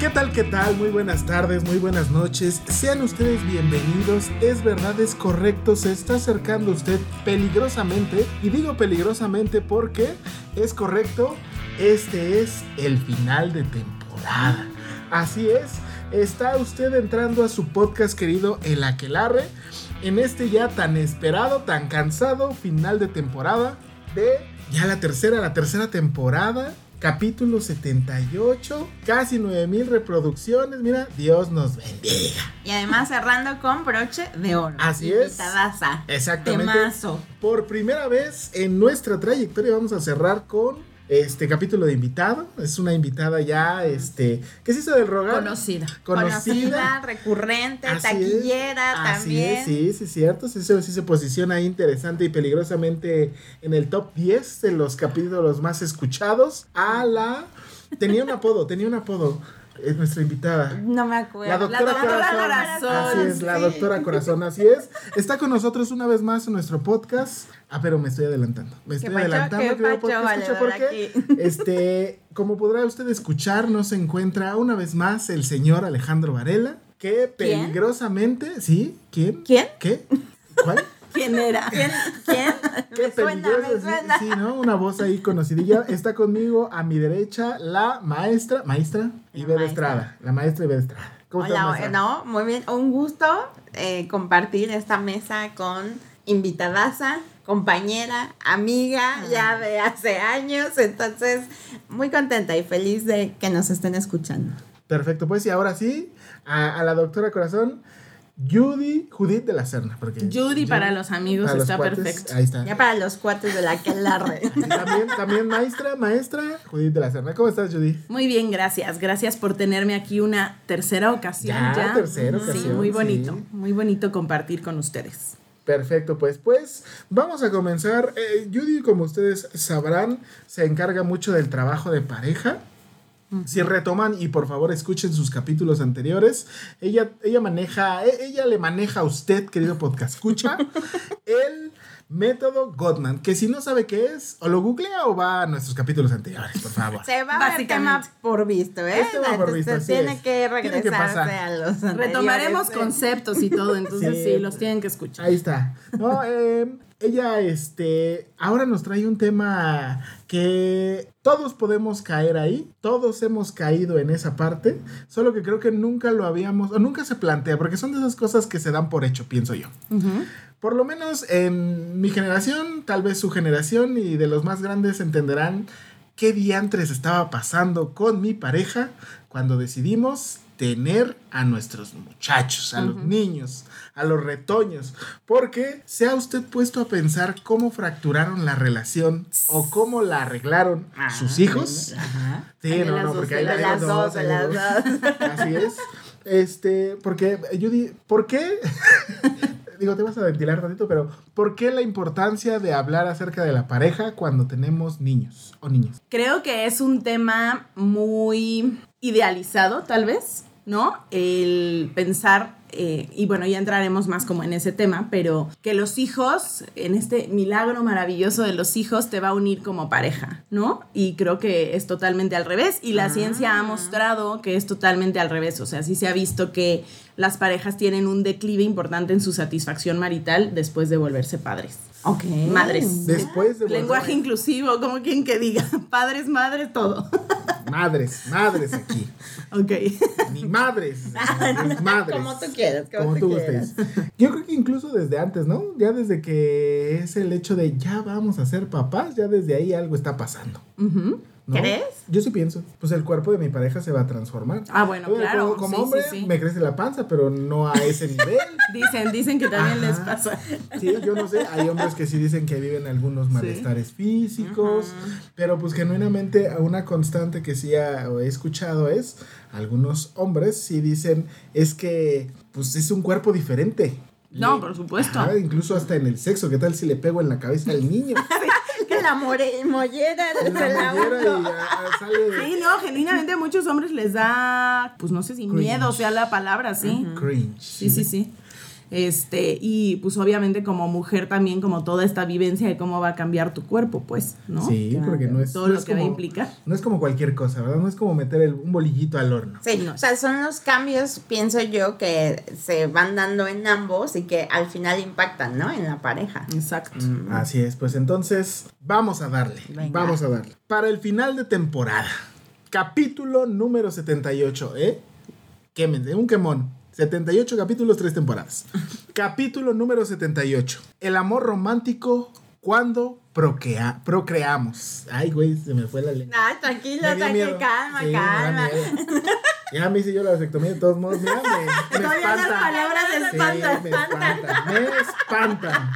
¿Qué tal, qué tal? Muy buenas tardes, muy buenas noches. Sean ustedes bienvenidos. Es verdad, es correcto, se está acercando usted peligrosamente. Y digo peligrosamente porque es correcto, este es el final de temporada. Así es, está usted entrando a su podcast querido El Aquelarre. En este ya tan esperado, tan cansado final de temporada de ya la tercera, la tercera temporada capítulo 78, casi 9000 reproducciones. Mira, Dios nos bendiga. Y además cerrando con broche de oro. Así es. Exactamente. Temazo. Por primera vez en nuestra trayectoria vamos a cerrar con este capítulo de invitado. Es una invitada ya, este, ¿qué se hizo del rogar? Conocida. Conocida. Conocida, recurrente, Así taquillera es. Así también. es, sí, sí, cierto. Sí, sí se posiciona ahí interesante y peligrosamente en el top 10 de los capítulos más escuchados. A la. Tenía un apodo, tenía un apodo. Es nuestra invitada. No me acuerdo. La doctora, Corazón. Corazón, Así es, la doctora Corazón, así es. Está con nosotros una vez más en nuestro podcast. Ah, pero me estoy adelantando. Me estoy pacho? adelantando, ¿Qué querido pacho, podcast escucha, porque, este, como podrá usted escuchar, nos encuentra una vez más el señor Alejandro Varela, que ¿Quién? peligrosamente, ¿sí? ¿Quién? ¿Quién? ¿Qué? ¿Cuál? ¿Quién era? ¿Quién? ¿Quién? Qué me suena, me suena. sí, ¿no? Una voz ahí conocidilla. Está conmigo a mi derecha la maestra, maestra Ibe de maestra. Estrada. La maestra Ibe de Estrada. ¿Cómo Hola, no, muy bien. Un gusto eh, compartir esta mesa con invitadaza, compañera, amiga, ya de hace años. Entonces, muy contenta y feliz de que nos estén escuchando. Perfecto, pues y ahora sí, a, a la doctora Corazón, Judy Judith de la Serna. Porque Judy para los amigos para los está cuates, perfecto. Ahí está. Ya para los cuates de la que larre. Y también, también maestra, maestra Judith de la Serna. ¿Cómo estás, Judy? Muy bien, gracias. Gracias por tenerme aquí una tercera ocasión. Ya, Ya, tercera Sí, ocasión, muy bonito. sí. Muy bonito compartir con ustedes. Perfecto, pues, pues vamos a comenzar. Eh, Judy, como ustedes sabrán, se encarga mucho del trabajo de pareja. Si retoman y por favor escuchen sus capítulos anteriores, ella, ella maneja, e- ella le maneja a usted, querido podcast, escucha, el método Gottman, que si no sabe qué es, o lo googlea o va a nuestros capítulos anteriores, por favor. Se va a ver tema por visto, ¿eh? Es tema por visto, así tiene es. que Tiene que regresarse pasar. a los anteriores. Retomaremos ¿eh? conceptos y todo, entonces Sí. sí, los tienen que escuchar. Ahí está. No, eh, ella, este, ahora nos trae un tema que todos podemos caer ahí, todos hemos caído en esa parte, solo que creo que nunca lo habíamos, o nunca se plantea, porque son de esas cosas que se dan por hecho, pienso yo. Por lo menos en mi generación, tal vez su generación y de los más grandes entenderán qué diantres estaba pasando con mi pareja cuando decidimos tener a nuestros muchachos, a los niños, a los retoños. Porque se ha usted puesto a pensar cómo fracturaron la relación o cómo la arreglaron sus hijos. Ajá. Sí, Hay no, las no, dos, porque hay las dos, hay las dos. Así es. Este, porque Judy, ¿por qué? Digo, te vas a ventilar tantito, pero ¿por qué la importancia de hablar acerca de la pareja cuando tenemos niños o niñas? Creo que es un tema muy idealizado, tal vez. ¿No? El pensar, eh, y bueno, ya entraremos más como en ese tema, pero que los hijos, en este milagro maravilloso de los hijos, te va a unir como pareja, ¿no? Y creo que es totalmente al revés, y la ciencia ha mostrado que es totalmente al revés, o sea, sí se ha visto que las parejas tienen un declive importante en su satisfacción marital después de volverse padres. Ok. Madres. Después de Lenguaje inclusivo, como quien que diga, padres, madres, todo. Madres, madres aquí. Ok. Ni madres. ni madres. Como tú quieras, como, Como tú gustes. Yo creo que incluso desde antes, ¿no? Ya desde que es el hecho de ya vamos a ser papás, ya desde ahí algo está pasando. Ujú. ¿No? ¿Crees? Yo sí pienso. Pues el cuerpo de mi pareja se va a transformar. Ah, bueno, claro, Como, como sí, hombre, sí, sí. me crece la panza, pero no a ese nivel. Dicen, dicen que también les pasa. Sí, yo no sé. Hay hombres que sí dicen que viven algunos malestares físicos, pero pues genuinamente a una constante que sí ha- he escuchado es, algunos hombres sí dicen, es que pues es un cuerpo diferente. No, Le- por supuesto. Ajá, incluso hasta en el sexo, ¿qué tal si le pego en la cabeza al niño? La more- mollera En la la mollera y uno. sale Sí, no, genuinamente a muchos hombres les da, pues no sé si Cringe. miedo sea la palabra, sí. cringe. Sí, sí, sí. Este, y pues obviamente como mujer también como toda esta vivencia de cómo va a cambiar tu cuerpo, pues, ¿no? Sí, porque no es, Todo no lo es que va a implicar. No es como cualquier cosa, ¿verdad? No es como meter el- un bolillito al horno. Sí, o sea, son los cambios, pienso yo, que se van dando en ambos y que al final impactan, ¿no? En la pareja. Exacto. Así es, pues entonces vamos a darle, Venga. vamos a darle. Para el final de temporada, capítulo número 78, ¿eh? Quémense, un quemón. 78 capítulos, 3 temporadas. capítulo número 78. El amor romántico cuando procrea- procreamos. Ay, güey, se me fue la lengua. Dio tranquilo, miedo. calma, Sí, calma. Ya me hice yo la vasectomía de todos modos, mira, me, me Todavía las palabras Sí, espantan, me espantan. espantan.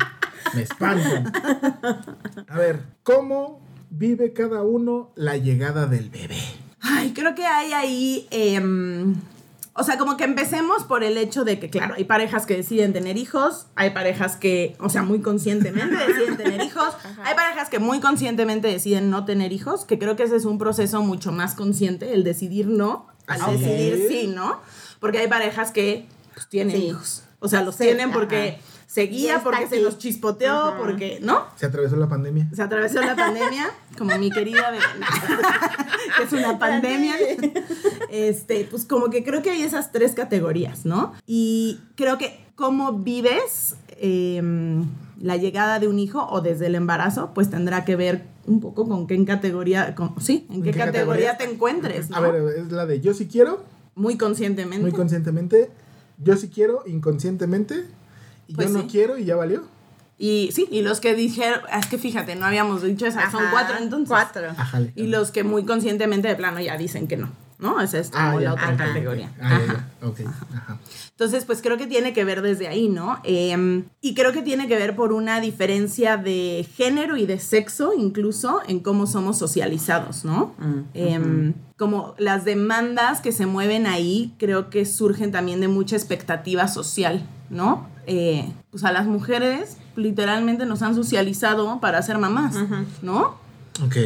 Me espantan. Me espantan. A ver, ¿cómo vive cada uno la llegada del bebé? Ay, creo que hay ahí, em, o sea, como que empecemos por el hecho de que, claro, hay parejas que deciden tener hijos, hay parejas que, o sea, muy conscientemente deciden tener hijos, hay parejas que muy conscientemente deciden no tener hijos, que creo que ese es un proceso mucho más consciente, el decidir no, al decidir sí, ¿no? Porque hay parejas que pues, tienen Sí. hijos, o sea, los Sí, tienen porque ajá. Se Ya guía, está porque se los chispoteó, Ajá. porque, ¿no? Se atravesó la pandemia. Se atravesó la pandemia, como mi querida que es una pandemia. Este, pues como que creo que hay esas tres categorías, ¿no? Y creo que cómo vives em, la llegada de un hijo o desde el embarazo, pues tendrá que ver un poco con qué en categoría, con- sí, en qué, qué categoría, categoría? te encuentres, ¿no? A ver, es la de yo sí quiero, Muy conscientemente. muy conscientemente. Yo sí quiero, inconscientemente. Pues yo no sí. quiero y ya valió. y sí, y los que dijeron, es que fíjate, no habíamos dicho esas, son Ajá, cuatro entonces. Cuatro. Ajale. Y los que muy conscientemente de plano ya dicen que no, ¿no? Esa es como Ah, ya, la otra categoría. Ah, ya, Ajá. ya, ok, ajá. Entonces, pues creo que tiene que ver desde ahí, ¿no? Em, y creo que tiene que ver por una diferencia de género y de sexo, incluso en cómo somos socializados, ¿no? Em, Como las demandas que se mueven ahí, creo que surgen también de mucha expectativa social, ¿no? Eh, pues a las mujeres literalmente nos han socializado para ser mamás, ¿no? Ok.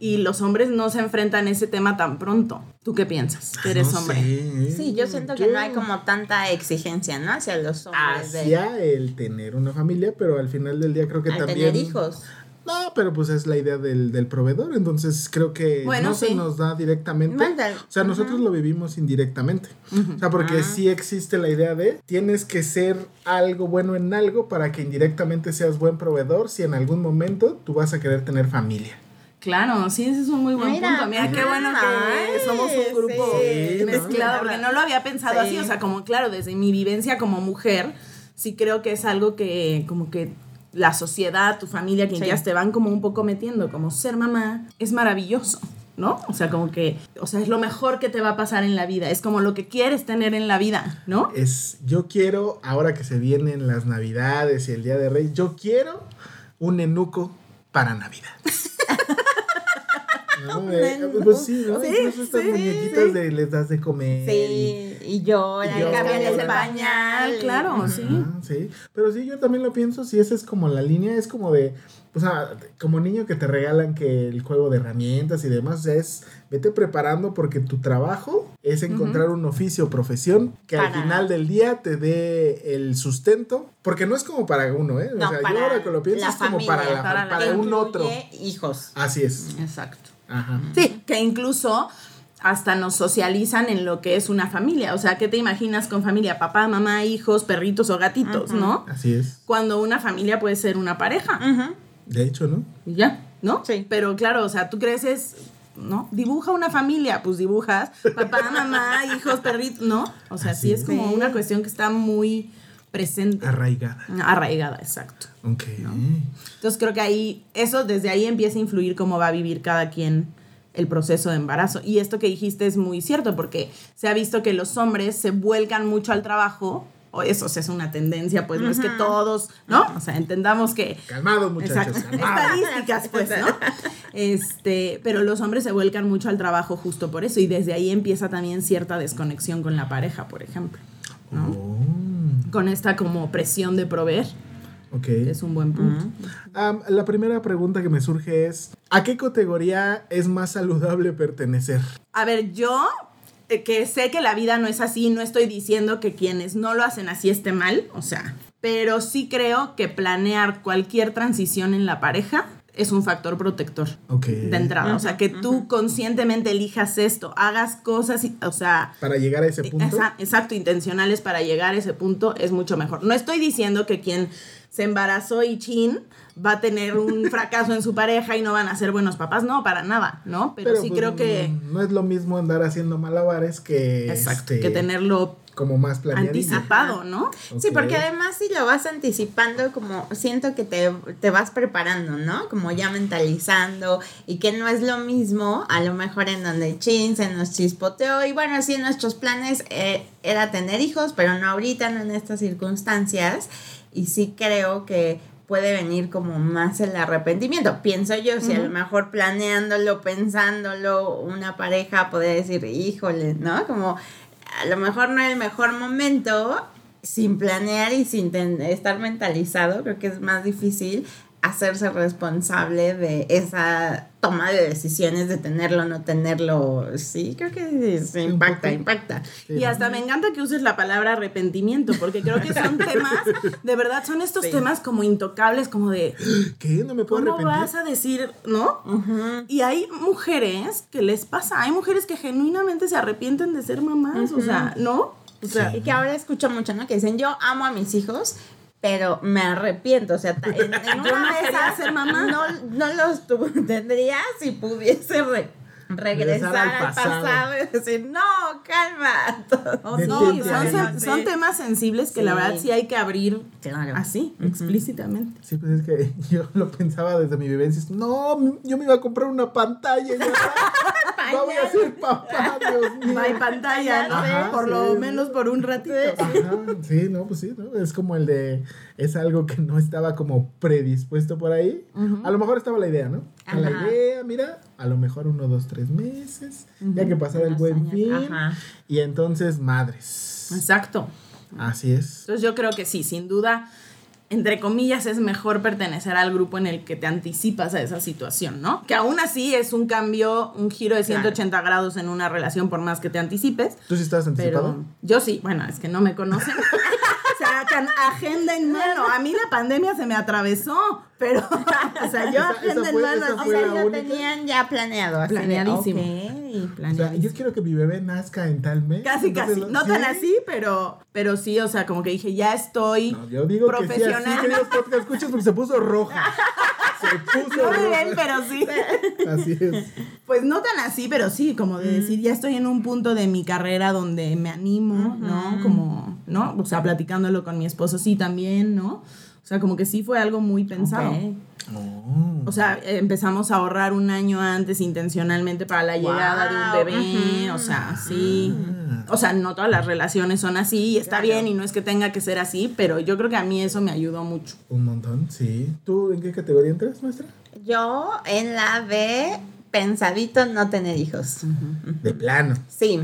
Y los hombres no se enfrentan a ese tema tan pronto. ¿Tú qué piensas? Que eres No hombre. sé. Sí, yo siento que no hay como tanta exigencia, ¿no? Hacia los hombres de Hacia el tener una familia, pero al final del día creo que al también. tener hijos. No, pero pues es la idea del, del proveedor, entonces creo que Bueno, no se nos da directamente. Manda- O sea, nosotros lo vivimos indirectamente. O sea, porque sí existe la idea de tienes que ser algo bueno en algo para que indirectamente seas buen proveedor si en algún momento tú vas a querer tener familia. Claro, sí, ese es un muy buen Mira, punto. Mira, qué bueno que ay, somos un grupo sí, mezclado, ¿no? porque no lo había pensado Sí. así. O sea, como claro, desde mi vivencia como mujer, sí creo que es algo que como que la sociedad, tu familia, quien Sí. ya te van como un poco metiendo, como ser mamá, es maravilloso. ¿No? O sea, como que, o sea, es lo mejor que te va a pasar en la vida, es como lo que quieres tener en la vida, ¿no? Es, yo quiero, ahora que se vienen las navidades y el Día de Reyes, yo quiero un enuco para Navidad. ¿No? Eh, pues sí, ¿no? Sí, Incluso estas sí, muñequitas de les das de comer. Sí, y, y llora, Y y llora. cambian el pañal. claro, sí. Sí, pero sí, yo también lo pienso, si esa es como la línea, es como de, o sea, como niño que te regalan que el juego de herramientas y demás, o sea, es, vete preparando porque tu trabajo es encontrar un oficio o profesión que al Para- final del día te dé el sustento, porque no es como para uno, ¿eh? O sea, para yo ahora que lo pienso es como familia, para, la- para la- para un otro. hijos. Así es. Exacto. Ajá. Sí, que incluso hasta nos socializan en lo que es una familia. O sea, ¿qué te imaginas con familia? Papá, mamá, hijos, perritos o gatitos, ¿no? Así es. Cuando una familia puede ser una pareja. De hecho, ¿no? Y ya, ¿no? Sí. Pero claro, o sea, tú creces, ¿no? Dibuja una familia, pues dibujas papá, mamá, hijos, perritos, ¿no? O sea, Así sí es es. como una cuestión que está muy presente. Arraigada. Arraigada, exacto. Ok. Entonces creo que ahí, eso desde ahí empieza a influir cómo va a vivir cada quien el proceso de embarazo. Y esto que dijiste es muy cierto, porque se ha visto que los hombres se vuelcan mucho al trabajo, o eso o sea, es una tendencia, pues no es que todos, ¿no? O sea, entendamos que... Calmados, muchachos. Exacto. calmados. Estadísticas, pues, ¿no? Este, pero los hombres se vuelcan mucho al trabajo justo por eso, y desde ahí empieza también cierta desconexión con la pareja, por ejemplo, ¿no? Oh, Con esta como presión de proveer, ok. es un buen punto. La primera pregunta que me surge es, ¿a qué categoría es más saludable pertenecer? A ver, yo eh, que sé que la vida no es así, no estoy diciendo que quienes no lo hacen así esté mal, o sea, pero sí creo que planear cualquier transición en la pareja es un factor protector Ok. de entrada, o sea, que tú conscientemente elijas esto, hagas cosas, y- o sea, Para llegar a ese punto. Exa- Exacto, intencionales para llegar a ese punto es mucho mejor. No estoy diciendo que quien se embarazó y chin va a tener un fracaso en su pareja y no van a ser buenos papás, no, para nada, ¿no? Pero, sí pues, creo que... mm, No es lo mismo andar haciendo malabares que... Exacto, este, que tenerlo Como más planeadito. anticipado, ¿no? Sí, porque además si lo vas anticipando, como siento que te, te vas preparando, ¿no? Como ya mentalizando y que no es lo mismo, a lo mejor en donde chin se nos chispoteó y bueno, sí, nuestros planes eh, era tener hijos, pero no ahorita, no en estas circunstancias y sí creo que puede venir como más el arrepentimiento. Pienso yo, si a lo mejor planeándolo, pensándolo, una pareja podría decir, híjole, ¿no? Como a lo mejor no es el mejor momento, sin planear y sin estar mentalizado, creo que es más difícil hacerse responsable de esa toma de decisiones de tenerlo o no tenerlo. Sí, creo que sí, impacta, impacta. Sí, Y hasta me encanta que uses la palabra arrepentimiento, porque creo que son temas, de verdad, son estos Sí. temas como intocables, como de, ¿Qué? ¿No me puedo ¿cómo arrepentir? vas a decir, no? Y hay mujeres que les pasa, hay mujeres que genuinamente se arrepienten de ser mamás, o sea, ¿no? O sea, Y que ahora escucho mucho, ¿no? Que dicen, yo amo a mis hijos, pero me arrepiento. O sea, en, en Yo una quería esas ser mamá. No, no los tu- tendría si pudiese re- regresar al al pasado. pasado. y decir, no, calma. Todo- no, son, ahí. son- son temas sensibles que la verdad sí hay que abrir Claro. así, explícitamente. Sí, pues es que yo lo pensaba desde mi vivencia. No, yo me iba a comprar una pantalla. No voy a ser papá, Dios mío. No hay pantalla, ¿no? Ajá, por sí. lo menos por un ratito. Ajá, sí, no, pues sí, ¿no? Es como el de, es algo que no estaba como predispuesto por ahí. A lo mejor estaba la idea, ¿no? A La Ajá. idea, mira, a lo mejor uno, dos, tres meses, ya que pasara el buen años, fin. ajá. Y entonces, madres. Exacto. Así es. Entonces yo creo que sí, sin duda, entre comillas, es mejor pertenecer al grupo en el que te anticipas a esa situación, ¿no? Que aún así es un cambio, un giro de 180 grados en una relación por más que te anticipes. ¿Tú sí estabas anticipado? Yo sí, bueno, es que no me conocen. o sea, can- agenda en mano. A mí la pandemia se me atravesó, pero, o sea, yo fue- mano. esa O sea, la lo única. tenían ya planeado. Así de, Planeadísimo. ok. O sea, yo quiero que mi bebé nazca en tal mes. Casi, casi. No tan ¿sí? así, pero, pero sí, o sea, como que dije, ya estoy No, yo digo que sí, así, profesional. queridos podcast escuchas, porque se puso roja. Se puso no roja. ven, pero sí. Así es. Pues no tan así, pero sí, como de decir, ya estoy en un punto de mi carrera donde me animo, ¿no? Como, ¿no? O sea, platicándolo con mi esposo, sí, también, ¿no? O sea, como que sí fue algo muy pensado. Ok. Oh. O sea, empezamos a ahorrar un año antes intencionalmente para la llegada de un bebé, ujú. o sea, sí. O sea, no todas las relaciones son así y está Claro. bien y no es que tenga que ser así, pero yo creo que a mí eso me ayudó mucho. Un montón, sí. ¿Tú en qué categoría entras, maestra? Yo en la de pensadito no tener hijos. De plano. Sí.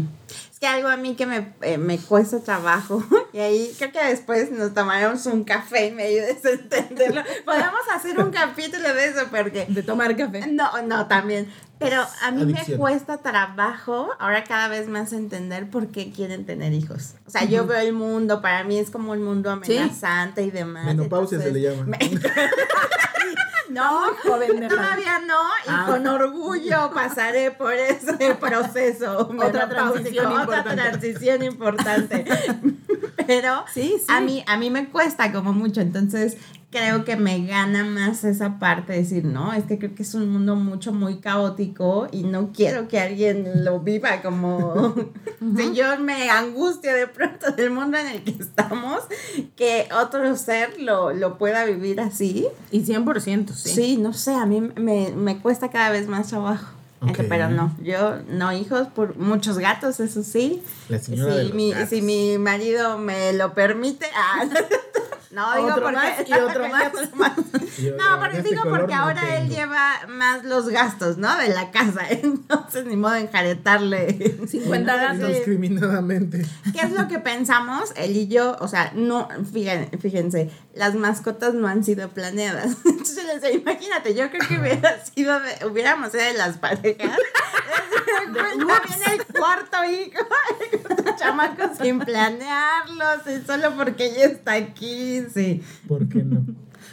Que algo a mí que me, eh, me cuesta trabajo. Y ahí creo que después nos tomaremos un café y me ayudes a entenderlo. Podemos hacer un capítulo de eso porque... De tomar café. No, no, también. Pero a mí me Adicción. cuesta trabajo ahora cada vez más entender por qué quieren tener hijos. O sea, yo veo el mundo, para mí es como un mundo Sí. amenazante y demás. Menopausia se le entonces- llama. No, joven todavía no, y Ah. con orgullo pasaré por ese proceso. Otra transición otra importante. transición importante. Pero Sí, sí. a mí, a mí me cuesta como mucho, entonces creo que me gana más esa parte de decir, no, es que creo que es un mundo mucho, muy caótico y no quiero que alguien lo viva como si yo me angustia de pronto del mundo en el que estamos, que otro ser lo, lo pueda vivir así. Y 100%, sí. Sí. no sé, a mí me, me cuesta cada vez más trabajo. Ok. Pero no, yo no hijos por muchos gatos, eso sí. La señora Si de los mi, gatos. si mi marido me lo permite. ah, no, digo Otro porque. más y otro más. No, porque este digo porque no ahora él lleva más los gastos, ¿no? De la casa. Entonces, ni modo de enjaretarle. 50 gatos. Indiscriminadamente. ¿Qué es lo que pensamos? Él y yo, o sea, no, fíjense, fíjense, las mascotas no han sido planeadas. Entonces, les digo, imagínate, yo creo que hubiera sido, de- hubiéramos sido de las parejas. Viene el cuarto hijo, el chamaco sin planearlos, y solo porque ella está aquí, sí. ¿Por qué no?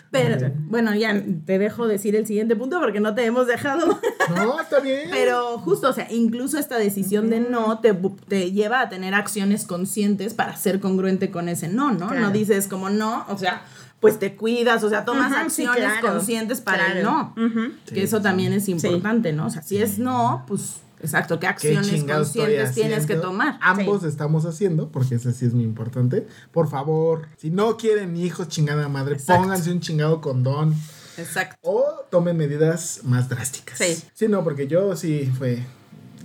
Pero, bueno, ya te dejo decir el siguiente punto porque no te hemos dejado. No, está bien. Pero justo, o sea, incluso esta decisión de no te, te lleva a tener acciones conscientes para ser congruente con ese no, ¿no? Claro. No dices como no, o sea, pues te cuidas, o sea, tomas acciones claro. conscientes para el no. Que eso también es importante, ¿no? O sea, si es no, pues exacto, ¿qué ¿Qué acciones conscientes tienes que tomar? Ambos estamos haciendo, porque eso sí es muy importante. Por favor, si no quieren hijos, chingada madre, Exacto. pónganse un chingado condón. Exacto. O tomen medidas más drásticas. Sí. Sí, no, porque yo sí fue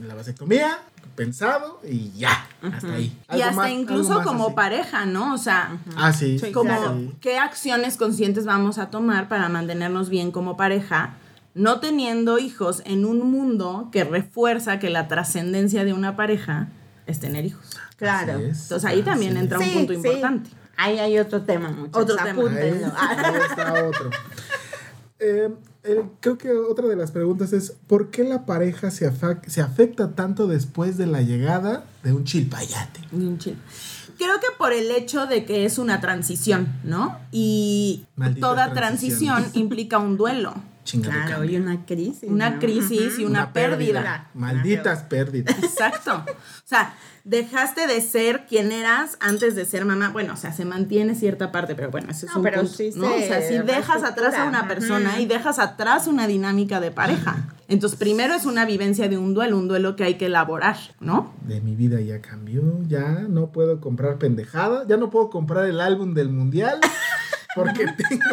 la vasectomía, pensado y ya. Hasta ahí. Y hasta más- incluso como así. pareja, ¿no? O sea, Ah, sí. Como claro. qué acciones conscientes vamos a tomar para mantenernos bien como pareja, no teniendo hijos en un mundo que refuerza que la trascendencia de una pareja es tener hijos. Claro. Es, Entonces ahí también es. entra un punto sí. importante. Ahí hay otro tema, muchachos. Otro tema. apúntenlo. Ahí, ahí está otro. Eh, eh, creo que otra de las preguntas es, ¿por qué la pareja se, afecta tanto después de la llegada de un chilpayate? De un chile. Creo que por el hecho de que es una transición, ¿no? Y Maldita toda transición. transición implica un duelo, Chingado Claro, cambio. y una crisis. una ¿no? crisis y una, pérdida. Malditas pérdidas. Exacto. O sea, dejaste de ser quien eras antes de ser mamá. Bueno, o sea, se mantiene cierta parte, pero bueno, eso es No, un pero punto, sí ¿no? O se sea, si dejas atrás a una persona y dejas atrás una dinámica de pareja. Entonces, primero es una vivencia de un duelo, un duelo que hay que elaborar, ¿no? De mi vida ya cambió, ya no puedo comprar pendejada, ya no puedo comprar el álbum del mundial porque tengo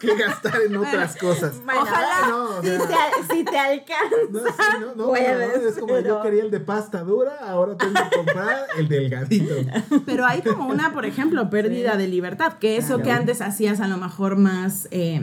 que gastar en otras cosas. Bueno, Ojalá. No, o si, te, si te alcanza. No, sí, no, no, Puedes, no, es como pero- yo quería el de pasta dura, ahora tengo que comprar el delgadito. Pero hay como una, por ejemplo, pérdida de libertad, que eso que antes hacías a lo mejor más eh,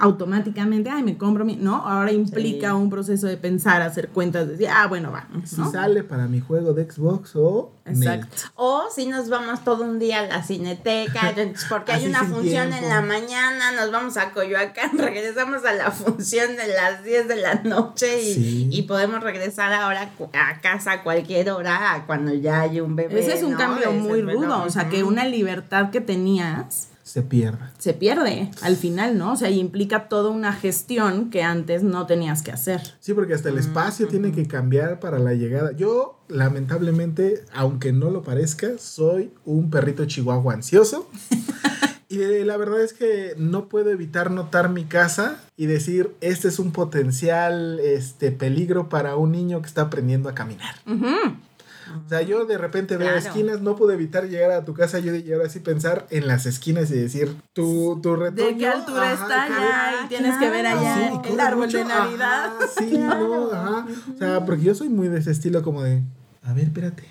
automáticamente, ay, me compro mi, ¿no? Ahora implica Sí. un proceso de pensar, hacer cuentas, decir, ah, bueno, va, Si sale para mi juego de Xbox o Exacto. O si nos vamos todo un día a la cineteca, porque hay una función tiempo. en la mañana, nos vamos a Coyoacán, regresamos a la función de las 10 de la noche y, Sí. y podemos regresar ahora a casa a cualquier hora, a cuando ya hay un bebé. Ese es un ¿no? cambio muy rudo, o sea, que una libertad que tenías se pierde. se pierde al final, ¿no? O sea, y implica toda una gestión que antes no tenías que hacer. Sí, porque hasta el espacio tiene que cambiar para la llegada. Yo, lamentablemente, aunque no lo parezca, soy un perrito chihuahua ansioso. Y eh, la verdad es que no puedo evitar notar mi casa y decir, este es un potencial este, peligro para un niño que está aprendiendo a caminar. O sea, yo de repente veo Claro. esquinas, no pude evitar llegar a tu casa yo y ahora sí pensar en las esquinas y decir, tu, tu retoño. ¿De qué altura ajá, está ya? Y tienes que ver allá Sí, el árbol mucho, de Navidad. ajá, sí, no, ajá. O sea, porque yo soy muy de ese estilo como de, a ver, espérate.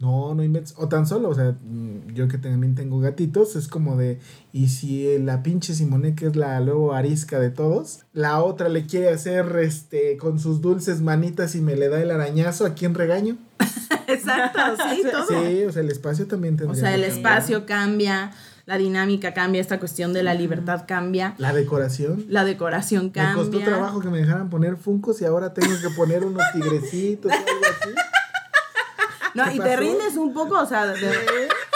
No, no inventes. O tan solo, o sea, mm, yo que también tengo gatitos, es como de, y si la pinche Simone, que es la luego arisca de todos, la otra le quiere hacer este con sus dulces manitas y me le da el arañazo, ¿a quién regaño? Exacto, sí, todo. Sí, o sea, el espacio también O tendría sea, el espacio cambia, la dinámica cambia, esta cuestión de la libertad cambia, La decoración. la decoración Me cambia. costó trabajo que me dejaran poner funcos y ahora tengo que poner unos tigrecitos o algo así. No, ¿Qué y te rindes un poco, o sea, de,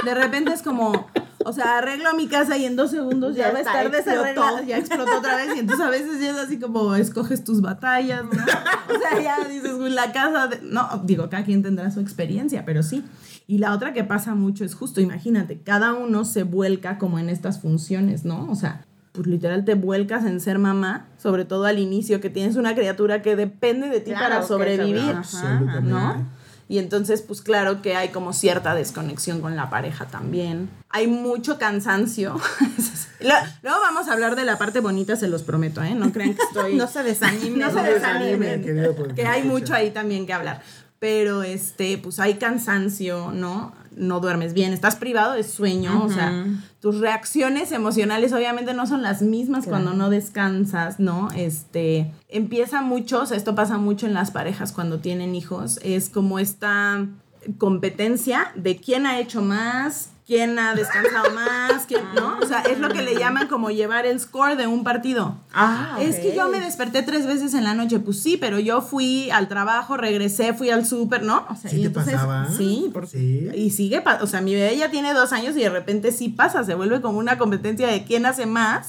de repente es como, o sea, arreglo mi casa y en dos segundos ya, Ya va a estar desarreglada, ya explotó otra vez y entonces a veces ya es así como escoges tus batallas, ¿no? O sea, ya dices, "Uy, la casa, de-". no, digo, cada quien tendrá su experiencia, pero sí. Y la otra que pasa mucho es justo, imagínate, cada uno se vuelca como en estas funciones, ¿no? O sea, pues literal te vuelcas en ser mamá, sobre todo al inicio, que tienes una criatura que depende de ti Claro, para sobrevivir. ¿no? Y entonces, pues claro que hay como cierta desconexión con la pareja también. Hay mucho cansancio. Luego vamos a hablar de la parte bonita, se los prometo, ¿eh? No crean que estoy... No se desanimen. No se desanimen. desanimen, que hay mucho ahí también que hablar. Pero, este, pues hay cansancio, ¿no? No duermes bien, estás privado de sueño, o sea, tus reacciones emocionales obviamente no son las mismas Claro. cuando no descansas, ¿no? Este, empieza mucho, o sea, esto pasa mucho en las parejas cuando tienen hijos, es como esta competencia de quién ha hecho más, quién ha descansado más, quién, ¿no? O sea, es lo que le llaman como llevar el score de un partido. Ah, Es que yo me desperté tres veces en la noche, pues sí, pero yo fui al trabajo, regresé, fui al súper, ¿no? O sea, ¿Sí y te entonces- pasaba? Sí, por- Sí. y sigue, o sea, mi bebé ya tiene dos años y de repente sí pasa, se vuelve como una competencia de quién hace más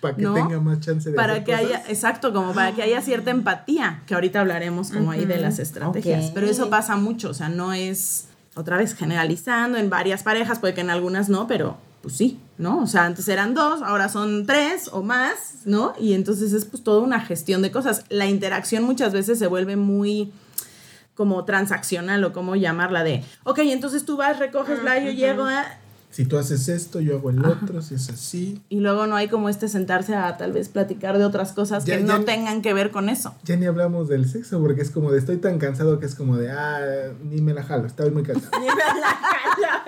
Para que ¿no? tenga más chance de para hacer que cosas. haya, exacto, como para que haya cierta empatía, que ahorita hablaremos como ahí de las estrategias, pero eso pasa mucho, o sea, no es otra vez generalizando en varias parejas, puede que en algunas no, pero pues sí, ¿no? O sea, antes eran dos, ahora son tres o más, ¿no? Y entonces es pues toda una gestión de cosas. La interacción muchas veces se vuelve muy como transaccional o como llamarla de, ok, entonces tú vas, recoges, la, yo llego, ah, Si tú haces esto, yo hago el otro, si es así. y luego no hay como este sentarse a tal vez platicar de otras cosas Ya- que no tengan que ver con eso. Ya ni hablamos del sexo, porque es como de estoy tan cansado que es como de, ah, ni me la jalo, estoy muy cansado.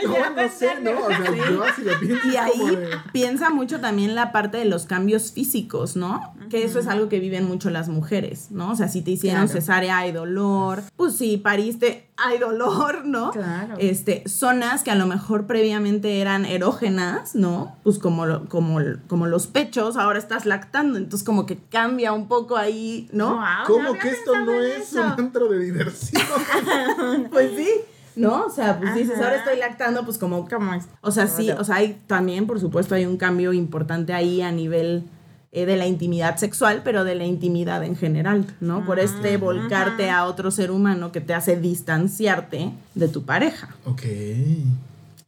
No, no sé, no, o sea, yo así lo pienso. Y ahí de- piensa mucho también la parte de los cambios físicos, ¿no? Que eso es algo que viven mucho las mujeres, ¿no? O sea, si te hicieron Claro. cesárea hay dolor, pues si pariste hay dolor, ¿no? Claro. Este, zonas que a lo mejor previamente eran erógenas, ¿no? Pues como, lo- como, como los pechos, ahora estás lactando, entonces como que cambia un poco ahí, ¿no? Wow, ¿Cómo que esto no es eso. un antro de diversión? Pues sí. ¿No? O sea, pues dices, Ajá. ahora estoy lactando, pues como ¿Cómo es? O sea, sí, o sea, hay también, por supuesto, hay un cambio importante ahí a nivel eh, de la intimidad sexual, pero de la intimidad en general, ¿no? Por este volcarte a otro ser humano que te hace distanciarte de tu pareja. ok.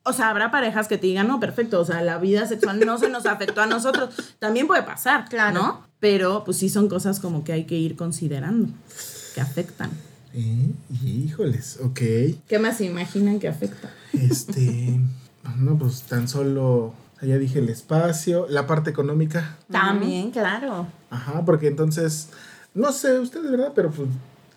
O sea, habrá parejas que te digan, no, perfecto, o sea, la vida sexual no se nos afectó a nosotros. También puede pasar, Claro. ¿no? Pero pues sí son cosas como que hay que ir considerando, que afectan. Eh, híjoles, ok. ¿Qué más se imaginan que afecta? Este, no, pues tan solo, ya dije el espacio, la parte económica. También, claro. Ajá, porque entonces, no sé ustedes, ¿verdad? Pero pues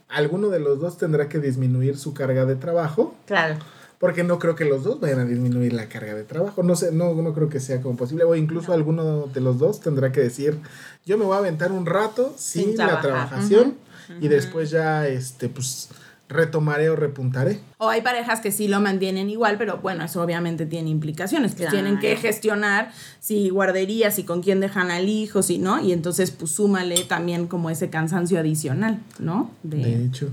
alguno de los dos tendrá que disminuir su carga de trabajo. Claro. Porque no creo que los dos vayan a disminuir la carga de trabajo. No sé, no, no creo que sea como posible. O incluso alguno de los dos tendrá que decir, yo me voy a aventar un rato sin, Sin la trabajación. Y después ya, este, pues, retomaré o repuntaré. O hay parejas que sí lo mantienen igual, pero bueno, eso obviamente tiene implicaciones. Pues Claro. tienen que gestionar si guarderías, si con quién dejan al hijo, si no. Y entonces, pues súmale también como ese cansancio adicional, ¿no? De, De hecho.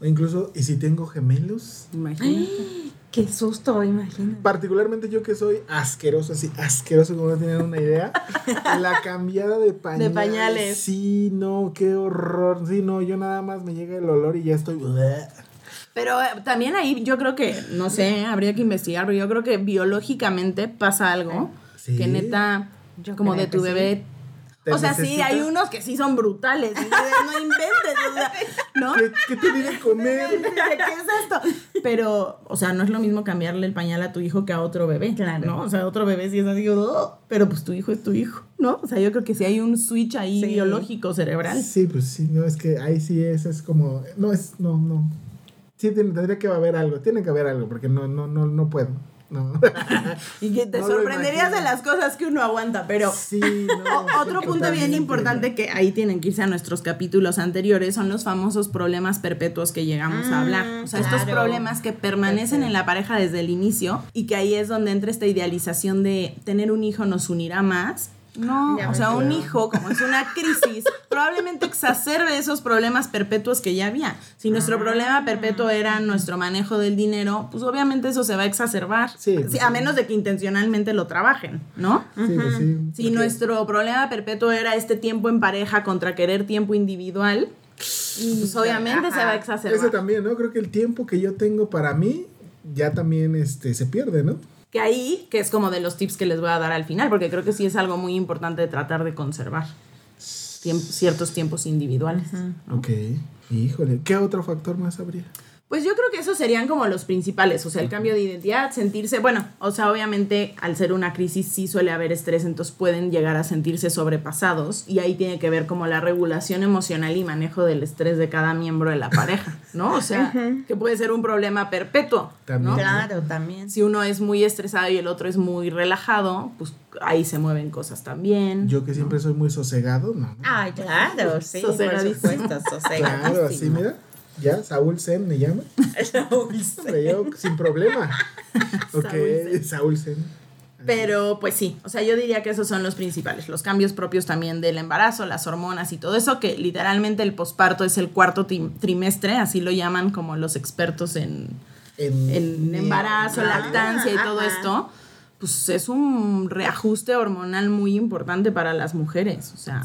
O incluso, ¿y si tengo gemelos? imagínate. Qué susto, imagino. Particularmente yo que soy asqueroso, así, asqueroso como no tienen una idea. la cambiada de pañales. pañales. Sí, no, qué horror. Sí, no, yo nada más me llega el olor y ya estoy. Pero eh, también ahí yo creo que, no sé, habría que investigar, pero yo creo que biológicamente pasa algo Sí. que neta, Yo como de tu bebé. ¿Te O sea, sí, hay unos que sí son brutales. no inventes, o sea, ¿no? ¿Qué, qué te viene a comer? ¿Qué es esto? Pero, o sea, no es lo mismo cambiarle el pañal a tu hijo que a otro bebé. Claro. ¿no? O sea, otro bebé sí es así, "Oh", pero pues tu hijo es tu hijo, ¿no? O sea, yo creo que sí hay un switch ahí Sí. biológico, cerebral. Sí, pues sí, no, es que ahí sí es, es como. No, es, no, no. Sí, tendría que haber algo, tiene que haber algo, porque no, no, no, no puedo. No. Y que te No sorprenderías de las cosas que uno aguanta, pero Sí, no. Otro punto bien importante que ahí tienen que irse a nuestros capítulos anteriores son los famosos problemas perpetuos que llegamos a hablar. O sea, estos problemas que permanecen en la pareja desde el inicio y que ahí es donde entra esta idealización de tener un hijo nos unirá más. No, Ya o sea, un hijo, como es una crisis, probablemente exacerbe esos problemas perpetuos que ya había. Si nuestro problema perpetuo era nuestro manejo del dinero, pues obviamente eso se va a exacerbar. Sí, pues a sí. menos de que intencionalmente lo trabajen, ¿no? Sí, pues sí. Si nuestro problema perpetuo era este tiempo en pareja contra querer tiempo individual, pues obviamente se va a Ese exacerbar. también, ¿no? Creo que el tiempo que yo tengo para mí ya también este, se pierde, ¿no? Que ahí, que es como de los tips que les voy a dar al final, porque creo que sí es algo muy importante de tratar de conservar tiemp- ciertos tiempos individuales. ¿no? Ok. Híjole, ¿qué otro factor más habría? Pues yo creo que esos serían como los principales, o sea, el cambio de identidad, sentirse, bueno, o sea, obviamente al ser una crisis sí suele haber estrés, entonces pueden llegar a sentirse sobrepasados y ahí tiene que ver como la regulación emocional y manejo del estrés de cada miembro de la pareja, ¿no? O sea, que puede ser un problema perpetuo, También. ¿no? Claro, también. Si uno es muy estresado y el otro es muy relajado, pues ahí se mueven cosas también. Yo que siempre soy muy sosegado, no. Ay, claro, sí, por Sosegadísimo. supuesto, Claro, así, mira. Ya, Saúl Sen me llama. Hombre, yo sin problema. Ok, Saúl Saúl Sen. Pero pues sí, o sea, yo diría que esos son los principales, los cambios propios también del embarazo, las hormonas y todo eso, que literalmente el posparto es el cuarto tri- trimestre, así lo llaman como los expertos en, En, en embarazo, lactancia y todo ajá. esto, pues es un reajuste hormonal muy importante para las mujeres, o sea.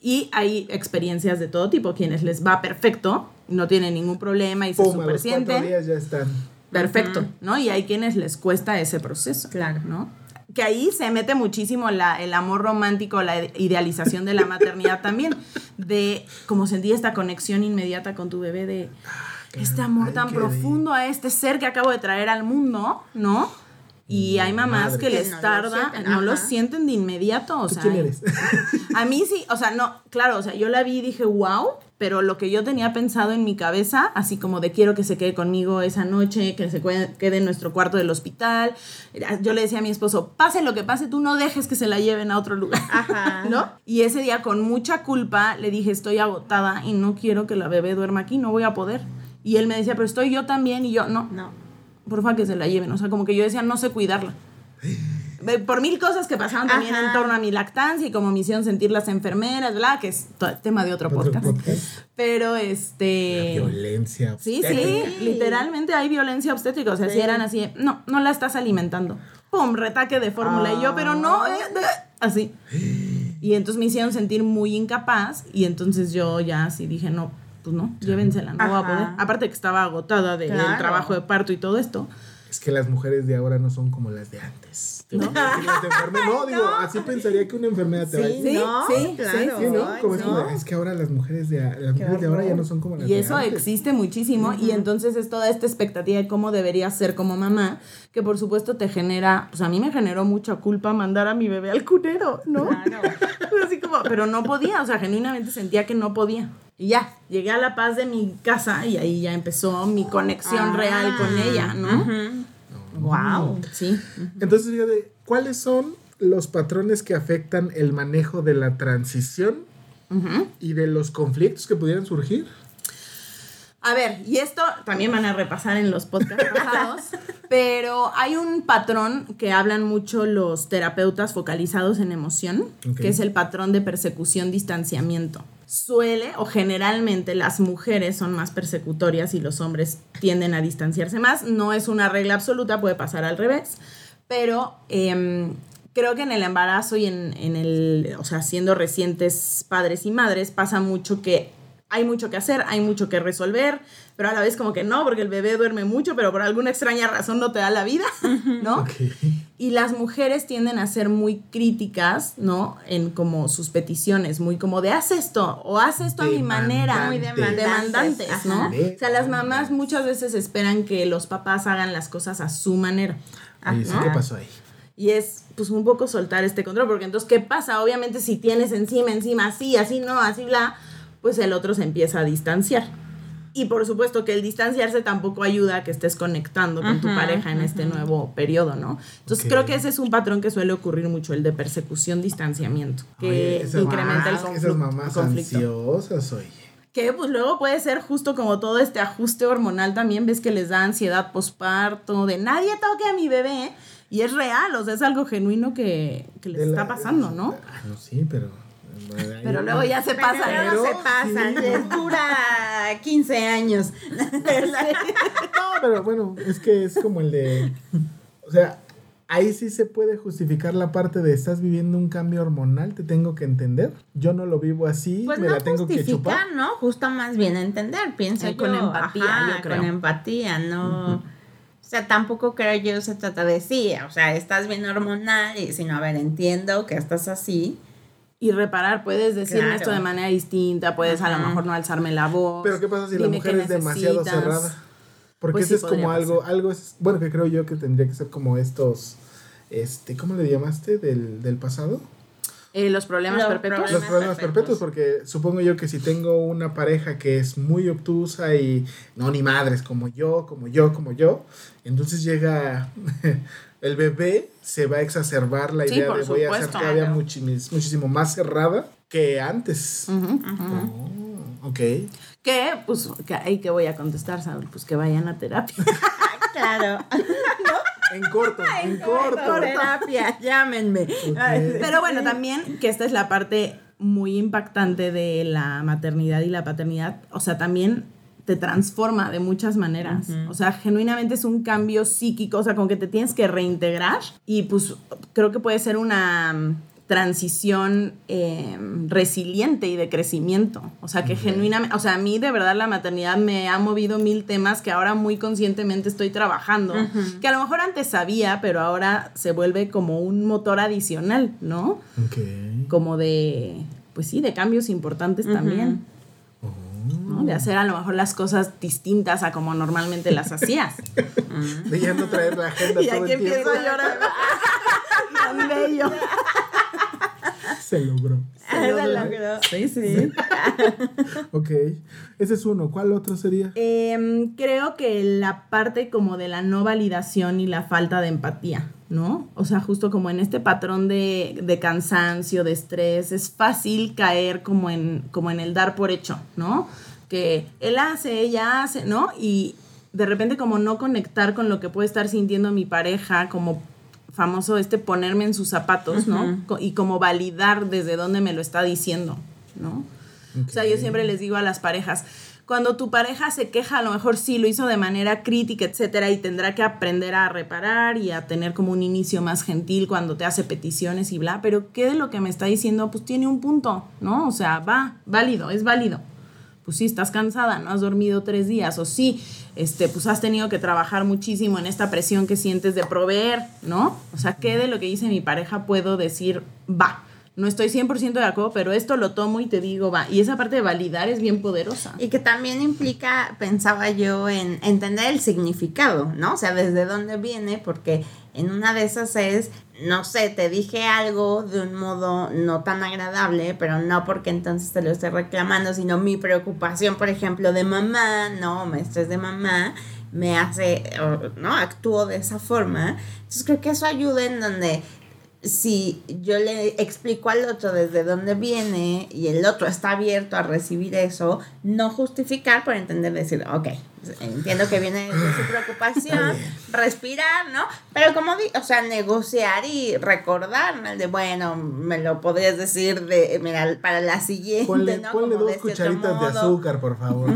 Y hay experiencias de todo tipo, quienes les va perfecto, no tienen ningún problema y se Pum, super sienten días ya están. perfecto, ¿no? Y hay quienes les cuesta ese proceso, Claro. ¿no? Que ahí se mete muchísimo la, el amor romántico, la idealización de la maternidad también, de como sentir esta conexión inmediata con tu bebé, de este amor Ay, tan profundo a este ser que acabo de traer al mundo, ¿no? Y hay mamás Madre. que les no lo tarda, no lo sienten de inmediato, o ¿Tú sea, quién eres? a mí sí, o sea, no, claro, o sea, yo la vi y dije, wow, pero lo que yo tenía pensado en mi cabeza, así como de quiero que se quede conmigo esa noche, que se quede en nuestro cuarto del hospital, yo le decía a mi esposo, pase lo que pase, tú no dejes que se la lleven a otro lugar, Ajá. ¿no? Y ese día con mucha culpa le dije, estoy agotada y no quiero que la bebé duerma aquí, no voy a poder. Y él me decía, pero estoy yo también, y yo, no, No. Porfa que se la lleven, o sea, como que yo decía, no sé cuidarla. Por mil cosas que pasaban también Ajá. en torno a mi lactancia y como me hicieron sentir las enfermeras, ¿verdad? Que es to- tema de otro, Otro podcast. podcast. Pero este. Violencia. Sí, obstétrica. sí, literalmente hay violencia obstétrica. O sea, si Sí. eran así, no, no la estás alimentando. ¡Pum! Retaque de fórmula. Y yo, pero no, eh, de- así. Y entonces me hicieron sentir muy incapaz. Y entonces yo ya así dije, no, pues no, llévensela, no voy a Ajá. poder. Aparte que estaba agotada de- del Claro. trabajo de parto y todo esto. Es que las mujeres de ahora no son como las de antes. Te de No, digo, así pensaría que una enfermera te va a Sí, decir. Sí, no, sí, claro. sí, Sí, ¿no? Ay, Como es, no. como, es que ahora las mujeres de, las mujeres de ahora ya no son como las Y de eso antes. existe muchísimo y entonces es toda esta expectativa de cómo deberías ser como mamá, que por supuesto te genera, pues a mí me generó mucha culpa mandar a mi bebé al cunero, ¿no? Claro. Así como, pero no podía, o sea, genuinamente sentía que no podía. Y ya, llegué a la paz de mi casa y ahí ya empezó mi conexión Ah. real con ella, ¿no? Wow. Sí. Entonces, fíjate, ¿cuáles son los patrones que afectan el manejo de la transición y de los conflictos que pudieran surgir? A ver, y esto también van a repasar en los podcasts pasados, pero hay un patrón que hablan mucho los terapeutas focalizados en emoción, que es el patrón de persecución-distanciamiento. Suele o generalmente las mujeres son más persecutorias y los hombres tienden a distanciarse más. No es una regla absoluta, puede pasar al revés, pero em, creo que en el embarazo y en, en el, o sea, siendo recientes padres y madres, pasa mucho que hay mucho que hacer, hay mucho que resolver, pero a la vez como que no, porque el bebé duerme mucho, pero por alguna extraña razón no te da la vida, ¿no? Ok. Y las mujeres tienden a ser muy críticas, ¿no? En como sus peticiones, muy como de haz esto o haz esto a mi manera. Muy demandantes. demandantes, ¿no? O sea, las mamás muchas veces esperan que los papás hagan las cosas a su manera. Oye, sí, ¿no? ¿qué pasó ahí? Y es pues un poco soltar este control, porque entonces, ¿qué pasa? Obviamente si tienes encima, encima, así, así, no, así, bla, pues el otro se empieza a distanciar. Y por supuesto que el distanciarse tampoco ayuda a que estés conectando con tu pareja en este nuevo periodo, ¿no? Entonces creo que ese es un patrón que suele ocurrir mucho, el de persecución, distanciamiento, que Oye, esas incrementa el conflicto. Esas mamás conflicto. ansiosas, oye. Que pues luego puede ser justo como todo este ajuste hormonal también, ves que les da ansiedad posparto, de nadie toque a mi bebé, y es real, o sea, es algo genuino que, que les De la- está pasando, ¿no? Ah, no, sí, pero. Pero luego ya se Pero pasa, luego Pero- se pasan, sí. les dura 15 años. No, pero bueno, es que es como el de. O sea, ahí sí se puede justificar la parte de estás viviendo un cambio hormonal, te tengo que entender. Yo no lo vivo así, Pues me no la tengo que chupar. justificar, ¿no? Justo más bien entender, pienso yo. con empatía, Ajá, yo creo. Con empatía, no... O sea, tampoco creo yo se trata de sí, o sea, estás bien hormonal y sino, a ver, entiendo que estás así. Y reparar, puedes decirme Claro. esto de manera distinta, puedes a lo mejor no alzarme la voz. Pero ¿qué pasa si la mujer es demasiado cerrada? Porque Pues eso sí, es como algo, algo es, bueno, que creo yo que tendría que ser como estos, este, ¿cómo le llamaste? Del, del pasado. Eh, los problemas Los perpetuos. Los Problemas problemas perpetuos, perpetuos. porque supongo yo que si tengo una pareja que es muy obtusa y no, ni madres, como yo, como yo, como yo, entonces llega el bebé, se va a exacerbar la Sí, idea de voy a ser supuesto. todavía Claro. muchis- muchísimo más cerrada que antes. Oh, ok. Que, pues, que ahí que voy a contestar, Saúl, pues que vayan a terapia. Claro. En corto, en corto. Terapia, llámenme. Pero bueno, también que esta es la parte muy impactante de la maternidad y la paternidad. O sea, también te transforma de muchas maneras. O sea, genuinamente es un cambio psíquico, o sea, con que te tienes que reintegrar y pues creo que puede ser una mm, transición eh, resiliente y de crecimiento. O sea, que genuinamente, o sea, a mí de verdad la maternidad me ha movido mil temas que ahora muy conscientemente estoy trabajando, que a lo mejor antes sabía, pero ahora se vuelve como un motor adicional, ¿no? Ok. Como de, pues sí, de cambios importantes también. ¿No? De hacer a lo mejor las cosas distintas a como normalmente las hacías. De ya no traer la agenda y todo aquí el tiempo. empiezo a llorar. Tan bello. Se logró. Se logró. Sí, sí. Ok. Ese es uno. ¿Cuál otro sería? Em, creo que la parte como de la no validación y la falta de empatía, ¿no? O sea, justo como en este patrón de, de cansancio, de estrés, es fácil caer como en, como en el dar por hecho, ¿no? Que él hace, ella hace, ¿no? Y de repente como no conectar con lo que puede estar sintiendo mi pareja, como famoso este ponerme en sus zapatos, ¿no? Y como validar desde dónde me lo está diciendo, ¿no? O sea, yo siempre les digo a las parejas, cuando tu pareja se queja, a lo mejor sí lo hizo de manera crítica, etcétera, y tendrá que aprender a reparar y a tener como un inicio más gentil cuando te hace peticiones y bla, pero ¿qué de lo que me está diciendo? Pues tiene un punto, ¿no? O sea, va, válido, es válido. Pues sí, estás cansada, no has dormido tres días, o sí, este, pues has tenido que trabajar muchísimo en esta presión que sientes de proveer, ¿no? O sea, ¿qué de lo que dice mi pareja puedo decir, va? No estoy 100% de acuerdo, pero esto lo tomo y te digo, va. Y esa parte de validar es bien poderosa. Y que también implica, pensaba yo, en entender el significado, ¿no? O sea, desde dónde viene, porque en una de esas es, no sé, te dije algo de un modo no tan agradable, pero no porque entonces te lo esté reclamando, sino mi preocupación, por ejemplo, de mamá, no, me estrés de mamá, me hace, ¿no? Actúo de esa forma. Entonces creo que eso ayuda en donde si yo le explico al otro desde dónde viene y el otro está abierto a recibir eso, no justificar por entender, decir, ok, entiendo que viene de su preocupación, respirar, ¿no? Pero como, di o sea, negociar y recordar, ¿no? El de, bueno, me lo podrías decir de, mira, para la siguiente, Ponle, ¿no? ponle Como dos de cucharitas de azúcar, por favor.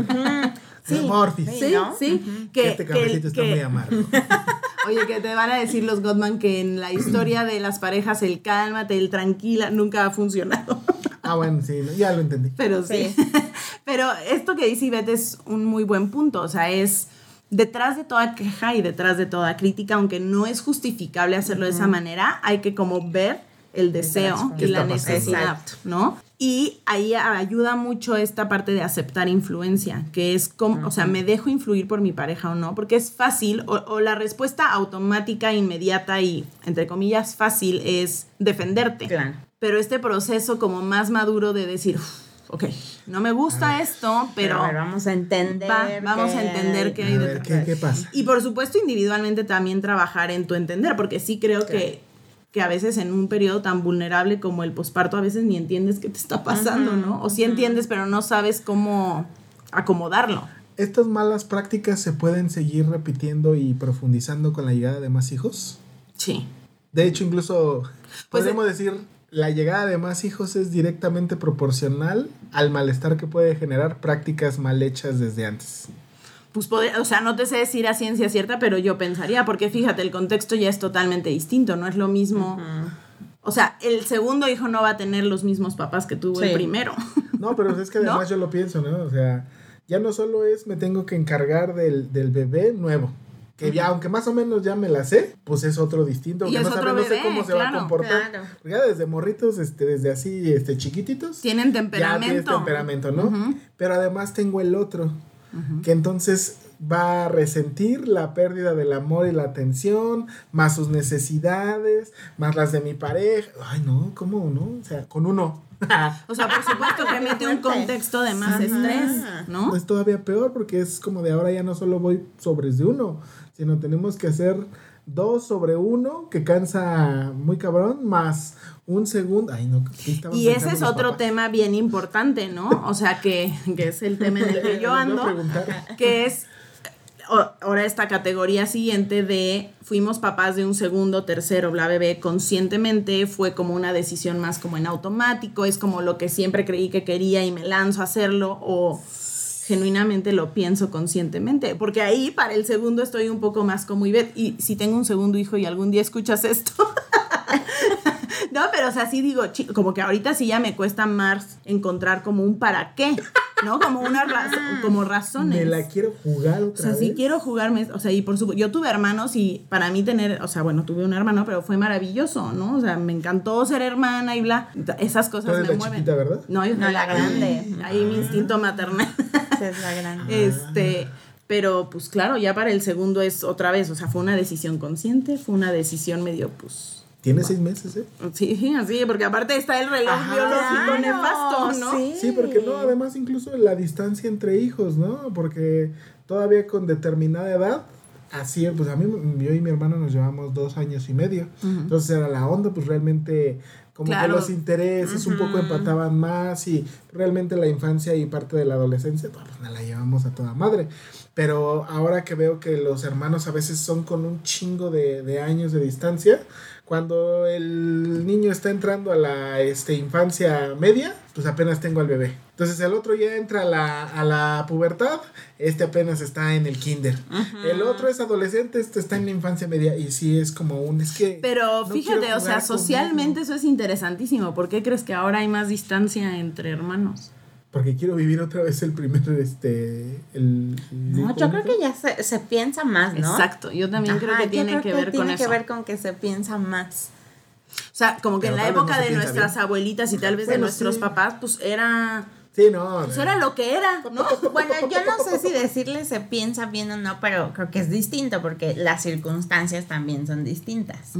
Sí, Porfis. sí, ¿no? sí. Que Que, este que- cafecito está que- muy amargo. Oye, que te van a decir los Godman que en la historia de las parejas el cálmate, el tranquila, nunca ha funcionado. Ah, bueno, sí, ya lo entendí. Pero sí. Pero esto que dice Ivette es un muy buen punto. O sea, es detrás de toda queja y detrás de toda crítica, aunque no es justificable hacerlo de esa manera, hay que como ver el deseo ¿Qué y la necesidad. ¿no? Y ahí ayuda mucho esta parte de aceptar influencia, que es como, o sea, me dejo influir por mi pareja o no, porque es fácil, o, o la respuesta automática, inmediata y, entre comillas, fácil es defenderte. Claro. Pero este proceso como más maduro de decir, "Uf, ok, no me gusta esto, pero, a ver, vamos a entender. va- vamos a entender que A hay detrás. ¿qué, qué pasa? Y por supuesto, individualmente también trabajar en tu entender, porque sí creo que, que a veces en un periodo tan vulnerable como el posparto, a veces ni entiendes qué te está pasando, ¿no? O sí entiendes, pero no sabes cómo acomodarlo. ¿Estas malas prácticas se pueden seguir repitiendo y profundizando con la llegada de más hijos? Sí. De hecho, incluso Pues, podemos decir, la llegada de más hijos es directamente proporcional al malestar que puede generar prácticas mal hechas desde antes. Pues, poder- o sea, no te sé decir a ciencia cierta, pero yo pensaría, porque fíjate, el contexto ya es totalmente distinto, no es lo mismo. O sea, el segundo hijo no va a tener los mismos papás que tuvo el primero. No, pero es que ¿No? además yo lo pienso, ¿no? O sea, ya no solo es me tengo que encargar del, del bebé nuevo. Que ya, aunque más o menos ya me la sé, pues es otro distinto. Y es no otro sabe, no sé cómo se va a comportar. claro. Ya desde morritos, este, desde así, este, chiquititos. Tienen Ya tienes temperamento. temperamento, ¿no? Pero además tengo el otro, que entonces va a resentir la pérdida del amor y la atención, más sus necesidades, más las de mi pareja. Ay, no, ¿cómo no? O sea, con uno. O sea, por supuesto que mete un contexto de más estrés, ¿no? Es todavía peor porque es como de ahora ya no solo voy sobres de uno, sino tenemos que hacer dos sobre uno que cansa muy cabrón, más un segundo. Ay, no, ¿qué estaban Y ese es otro papás? tema bien importante, ¿no? O sea, que, que es el tema en el que yo ando, que es ahora esta categoría siguiente de fuimos papás de un segundo, tercero, bla, bebé, conscientemente, fue como una decisión más como en automático, es como lo que siempre creí que quería y me lanzo a hacerlo, o genuinamente lo pienso conscientemente, porque ahí para el segundo estoy un poco más como Ivette, y si tengo un segundo hijo y algún día escuchas esto, no, pero o sea, sí digo, chi- como que ahorita sí ya me cuesta más encontrar como un para qué, ¿no? Como una razón, como razones. Me la quiero jugar O otra sea, vez. sí quiero jugarme, o sea, y por supuesto, yo tuve hermanos y para mí tener, o sea, bueno, tuve un hermano, pero fue maravilloso, ¿no? O sea, me encantó ser hermana y bla, esas cosas me la mueven. chiquita, ¿verdad? No, yo No, la grande, grande. ahí mi instinto maternal. Esa es la gran. Este, pero pues claro, ya para el segundo es otra vez, o sea, fue una decisión consciente, fue una decisión medio, pues, Tiene seis meses, ¿eh? sí, así, porque aparte está el reloj Ajá. biológico Claro, nefasto, ¿no? sí. Sí, porque no, además incluso la distancia entre hijos, ¿no? Porque todavía con determinada edad, así, pues a mí, yo y mi hermano nos llevamos dos años y medio. Entonces era la onda, pues realmente como Claro. que los intereses un poco empataban más y realmente la infancia y parte de la adolescencia, pues nos la llevamos a toda madre. Pero ahora que veo que los hermanos a veces son con un chingo de, de años de distancia, cuando el niño está entrando a la este, infancia media, pues apenas tengo al bebé. Entonces el otro ya entra a la, a la pubertad, este apenas está en el kinder. El otro es adolescente, este está en la infancia media. Y sí es como un, es que... Pero no fíjate, o sea, con socialmente eso es interesantísimo. ¿Por qué crees que ahora hay más distancia entre hermanos? Porque quiero vivir otra vez el primer, este... El, el No, yo creo que ya se, se piensa más, ¿no? Exacto, yo también creo que yo tiene creo que ver con tiene eso. que ver con que se piensa más. O sea, como que Pero en la época no de nuestras bien. abuelitas y tal vez de nuestros sí. papás, pues era, Sí, no. pues era lo que era, ¿no? Bueno, yo no sé si decirle se piensa bien o no, pero creo que es distinto porque las circunstancias también son distintas.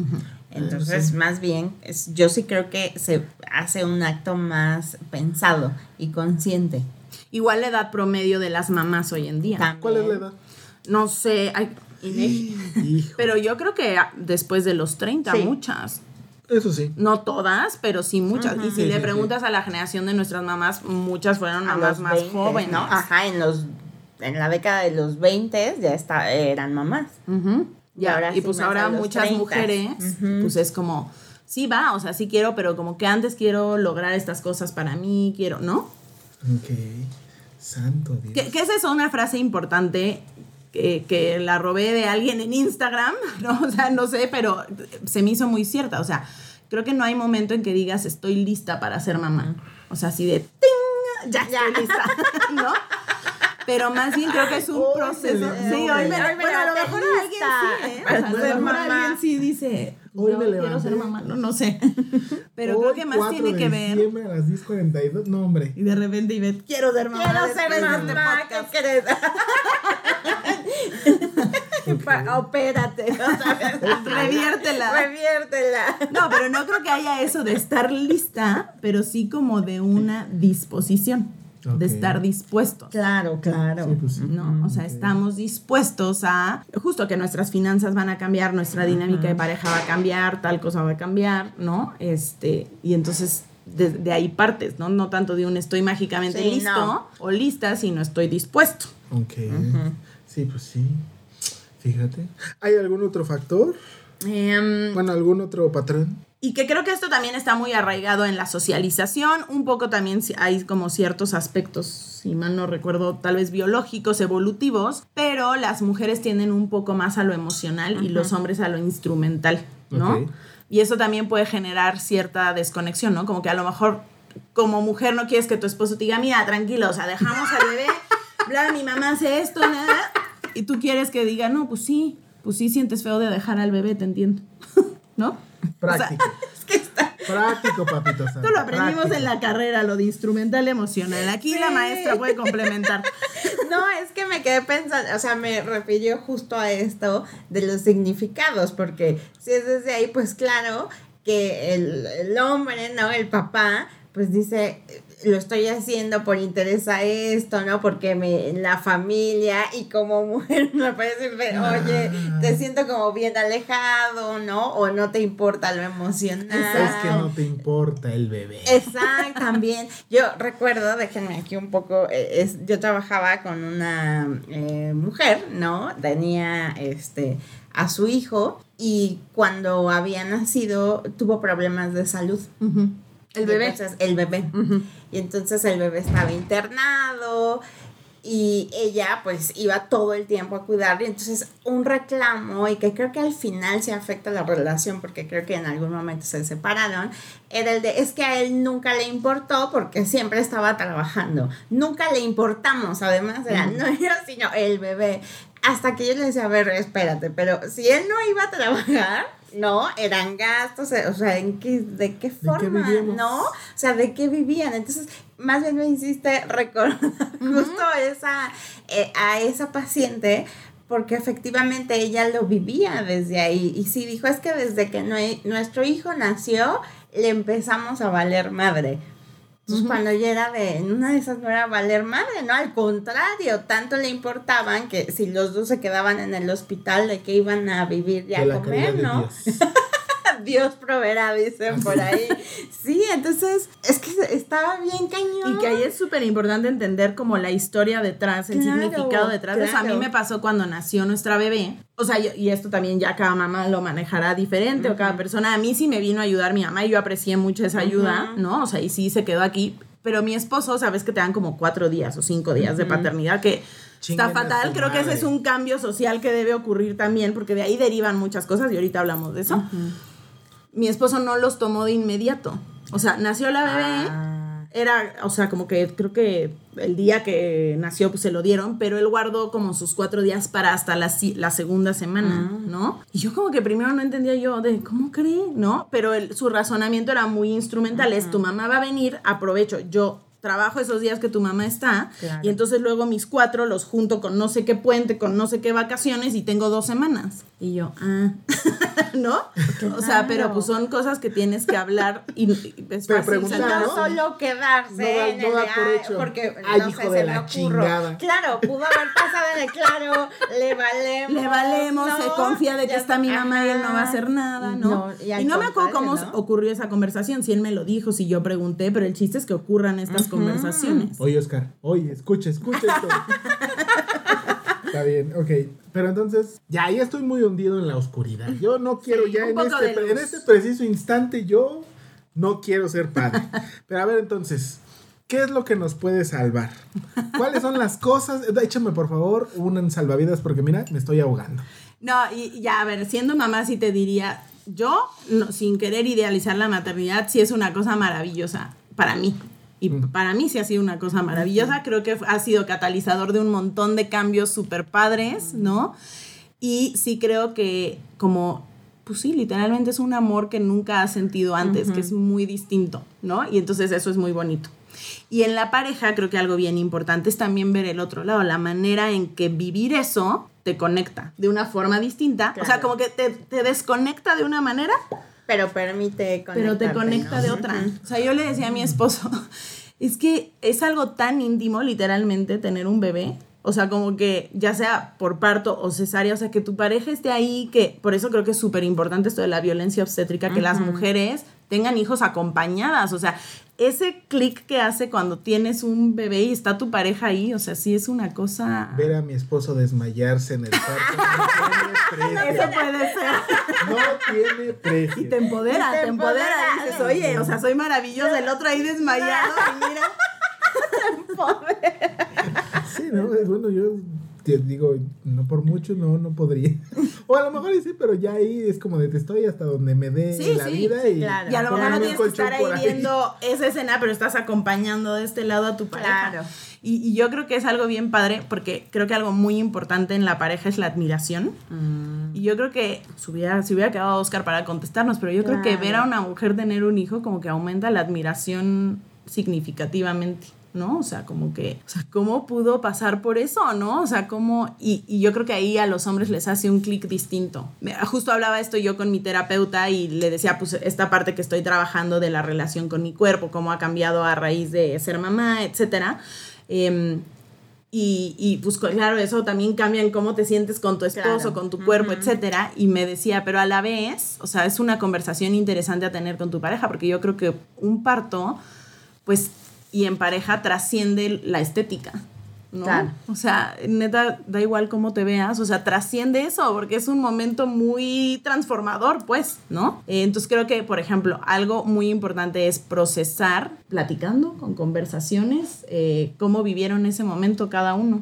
Entonces, más bien, es, yo sí creo que se hace un acto más pensado y consciente. Igual la edad promedio de las mamás hoy en día. También. ¿Cuál es la edad? No sé, hay, pero yo creo que después de los 30, Sí. muchas. Eso sí. No todas, pero sí muchas. Y si Sí, le sí, preguntas a la generación de nuestras mamás, muchas fueron A mamás más 20, jóvenes. ¿no? Ajá, en los en la década de los 20 ya está, eran mamás. Ujú. Y Ya, ahora y sí pues ahora muchas 30. mujeres, pues es como, sí va, o sea, sí quiero, pero como que antes quiero lograr estas cosas para mí, quiero, ¿no? Ok. Santo Dios. ¿Qué, qué es eso? Una frase importante que, que la robé de alguien en Instagram, ¿no? O sea, no sé, pero se me hizo muy cierta. O sea, creo que no hay momento en que digas estoy lista para ser mamá. O sea, así de ¡ting! Ya estoy lista, ¿no? Pero más bien creo que es un Hoy proceso. Sí, hoy me, bueno, a lo mejor alguien sí, ¿eh? O para sea, a lo mejor mamá. alguien sí dice, Hoy yo me quiero levanté. ser mamá, no, no sé. Pero Hoy, creo que más 4 tiene de que ver. diciembre a las 10.42. No, hombre. Y de repente Ivette, quiero ser mamá. Quiero ser este mamá, podcast". ¿qué crees? Opérate, vez. Reviértela. Reviértela. No, pero no creo que haya eso de estar lista, pero sí como de una disposición, De estar dispuestos. Claro, claro. Sí, pues sí. ¿no? O sea, estamos dispuestos a, justo que nuestras finanzas van a cambiar, nuestra dinámica de pareja va a cambiar, tal cosa va a cambiar, ¿no? Este, y entonces de, de ahí partes, ¿no? No tanto de un estoy mágicamente Sí, listo no. o lista, sino estoy dispuesto. Ok. Sí, pues sí. Fíjate. ¿Hay algún otro factor? Em, Bueno, algún otro patrón. Y que creo que esto también está muy arraigado en la socialización, un poco también si- hay como ciertos aspectos, si mal no recuerdo, tal vez biológicos, evolutivos, pero las mujeres tienden un poco más a lo emocional y los hombres a lo instrumental, ¿no? Ok. Y eso también puede generar cierta desconexión, ¿no? Como que a lo mejor como mujer no quieres que tu esposo te diga, mira, tranquilo, o sea, dejamos al bebé, bla, mi mamá hace esto, nada, y tú quieres que diga, no, pues sí, pues sí sientes feo de dejar al bebé, te entiendo, ¿no? Práctico. Práctico, papito. santo, Esto lo aprendimos práctico. en la carrera, lo de instrumental emocional. Aquí la maestra puede complementar. No, es que me quedé pensando, o sea, me refirió justo a esto de los significados, porque si es desde ahí, pues claro que el, el hombre, ¿no? El papá, pues dice, lo estoy haciendo por interés a esto, ¿no? Porque me, la familia y como mujer me parece, decir, oye, te siento como bien alejado, ¿no? O no te importa lo emocional. Es que no te importa el bebé. Exacto, también. Yo recuerdo, déjenme aquí un poco, eh, es, yo trabajaba con una eh, mujer, ¿no? Tenía este a su hijo y cuando había nacido tuvo problemas de salud. El bebé. entonces, el bebé. Y entonces el bebé estaba internado y ella pues iba todo el tiempo a cuidar y entonces un reclamo y que creo que al final se afecta la relación porque creo que en algún momento se separaron era el de es que a él nunca le importó porque siempre estaba trabajando. Nunca le importamos además era no yo sino el bebé. Hasta que yo le decía a ver espérate pero si él no iba a trabajar no, eran gastos, o sea, ¿en qué, ¿de qué forma? ¿No? O sea, ¿de qué vivían? Entonces, más bien me hiciste recordar justo esa, eh, a esa paciente porque efectivamente ella lo vivía desde ahí y sí dijo, es que desde que nue- nuestro hijo nació le empezamos a valer madre. Entonces, cuando ella era de, en una de esas no era valer madre, ¿no? Al contrario, tanto le importaban que si los dos se quedaban en el hospital, de que iban a vivir y a comer, ¿no? Dios. Proveerá, dicen por ahí. Sí, entonces es que estaba bien cañón. Y que ahí es súper importante entender como la historia detrás, el Claro, significado detrás de eso. A mí claro. me pasó cuando nació nuestra bebé. O sea, yo- y esto también ya cada mamá lo manejará diferente o cada persona. A mí sí me vino a ayudar mi mamá y yo aprecié mucho esa ayuda, ¿no? O sea, y sí se quedó aquí. Pero mi esposo, sabes que te dan como cuatro días o cinco días de paternidad, que está a fatal. Creo que ese es un cambio social que debe ocurrir también, porque de ahí derivan muchas cosas y ahorita hablamos de eso. Mi esposo no los tomó de inmediato. O sea, nació la bebé Ah, era, o sea, como que creo que el día que nació pues se lo dieron, pero él guardó como sus cuatro días para hasta la, si- la segunda semana, ¿no? Y yo como que primero no entendía yo de, ¿cómo cree? ¿No? Pero el- su razonamiento era muy instrumental, es tu mamá va a venir, aprovecho, yo trabajo esos días que tu mamá está Claro. y entonces luego mis cuatro los junto con no sé qué puente, con no sé qué vacaciones y tengo dos semanas. Y yo, ah, ¿no? O sea, pero pues son cosas que tienes que hablar y, y es Pero fácil preguntar, no, solo quedarse No da- en no el da de, por hecho. porque Ay, no hijo sé, de se la me chingada. Claro, pudo haber pasado en el claro, le valemos. le valemos, se confía de que está mi mamá y él no va a ajá. hacer nada, ¿no? y y no me acuerdo cómo ocurrió esa conversación, si él me lo dijo, si yo pregunté, pero el chiste es que ocurran estas conversaciones. Oye, Oscar, oye, escucha, escucha esto. Está bien, ok. Pero entonces, ya, ya estoy muy hundido en la oscuridad. Yo no quiero Sí, ya en este, en este preciso instante, yo no quiero ser padre. Pero a ver, entonces, ¿qué es lo que nos puede salvar? ¿Cuáles son las cosas? Échame, por favor, un salvavidas porque mira, me estoy ahogando. No, y y ya, a ver, siendo mamá sí te diría, yo, no, sin querer idealizar la maternidad, sí es una cosa maravillosa para mí. Y para mí sí ha sido una cosa maravillosa. Creo que ha sido catalizador de un montón de cambios súper padres, ¿no? Y sí creo que como, pues sí, literalmente es un amor que nunca has sentido antes, que es muy distinto, ¿no? Y entonces eso es muy bonito. Y en la pareja creo que algo bien importante es también ver el otro lado, la manera en que vivir eso te conecta de una forma distinta. O sea, Claro. como que te, te desconecta de una manera, Pero permite pero te conecta ¿no? de otra. O sea, yo le decía a mi esposo, es que es algo tan íntimo, literalmente, tener un bebé. O sea, como que ya sea por parto o cesárea, o sea, que tu pareja esté ahí, que por eso creo que es súper importante esto de la violencia obstétrica, que las mujeres tengan hijos acompañadas. O sea, ese clic que hace cuando tienes un bebé y está tu pareja ahí, o sea, sí es una cosa... Ver a mi esposo desmayarse en el parto no tiene Eso precio. puede ser. No tiene precio. Y te empodera, Y te te empodera. empodera. Dices, oye, o sea, soy maravilloso. El otro ahí desmayado y mira. Sí, no, bueno, yo te digo, no por mucho, no, no podría. O a lo mejor sí, pero ya ahí es como de te estoy hasta donde me dé Sí, la sí, vida sí, y, claro. Y a lo mejor no tienes que estar ahí viendo esa escena, pero estás acompañando de este lado a tu pareja. Claro. Y, y yo creo que es algo bien padre, porque creo que algo muy importante en la pareja es la admiración. Mm. Y yo creo que se hubiera, se hubiera quedado Oscar para contestarnos, pero yo creo que ver a una mujer tener un hijo como que aumenta la admiración significativamente. ¿No? O sea, como que, o sea, ¿cómo pudo pasar por eso, no? O sea, ¿cómo? Y, y yo creo que ahí a los hombres les hace un clic distinto. Justo hablaba esto yo con mi terapeuta y le decía, pues, esta parte que estoy trabajando de la relación con mi cuerpo, cómo ha cambiado a raíz de ser mamá, etcétera. Em, y, y, pues claro, eso también cambia en cómo te sientes con tu esposo, Claro. con tu cuerpo, etcétera. Y me decía, pero a la vez, o sea, es una conversación interesante a tener con tu pareja, porque yo creo que un parto, pues, y en pareja trasciende la estética. ¿no? Claro. O sea, neta, da igual cómo te veas, o sea, trasciende eso, porque es un momento muy transformador, pues, ¿no? Eh, entonces creo que, por ejemplo, algo muy importante es procesar, platicando con conversaciones, eh, cómo vivieron ese momento cada uno.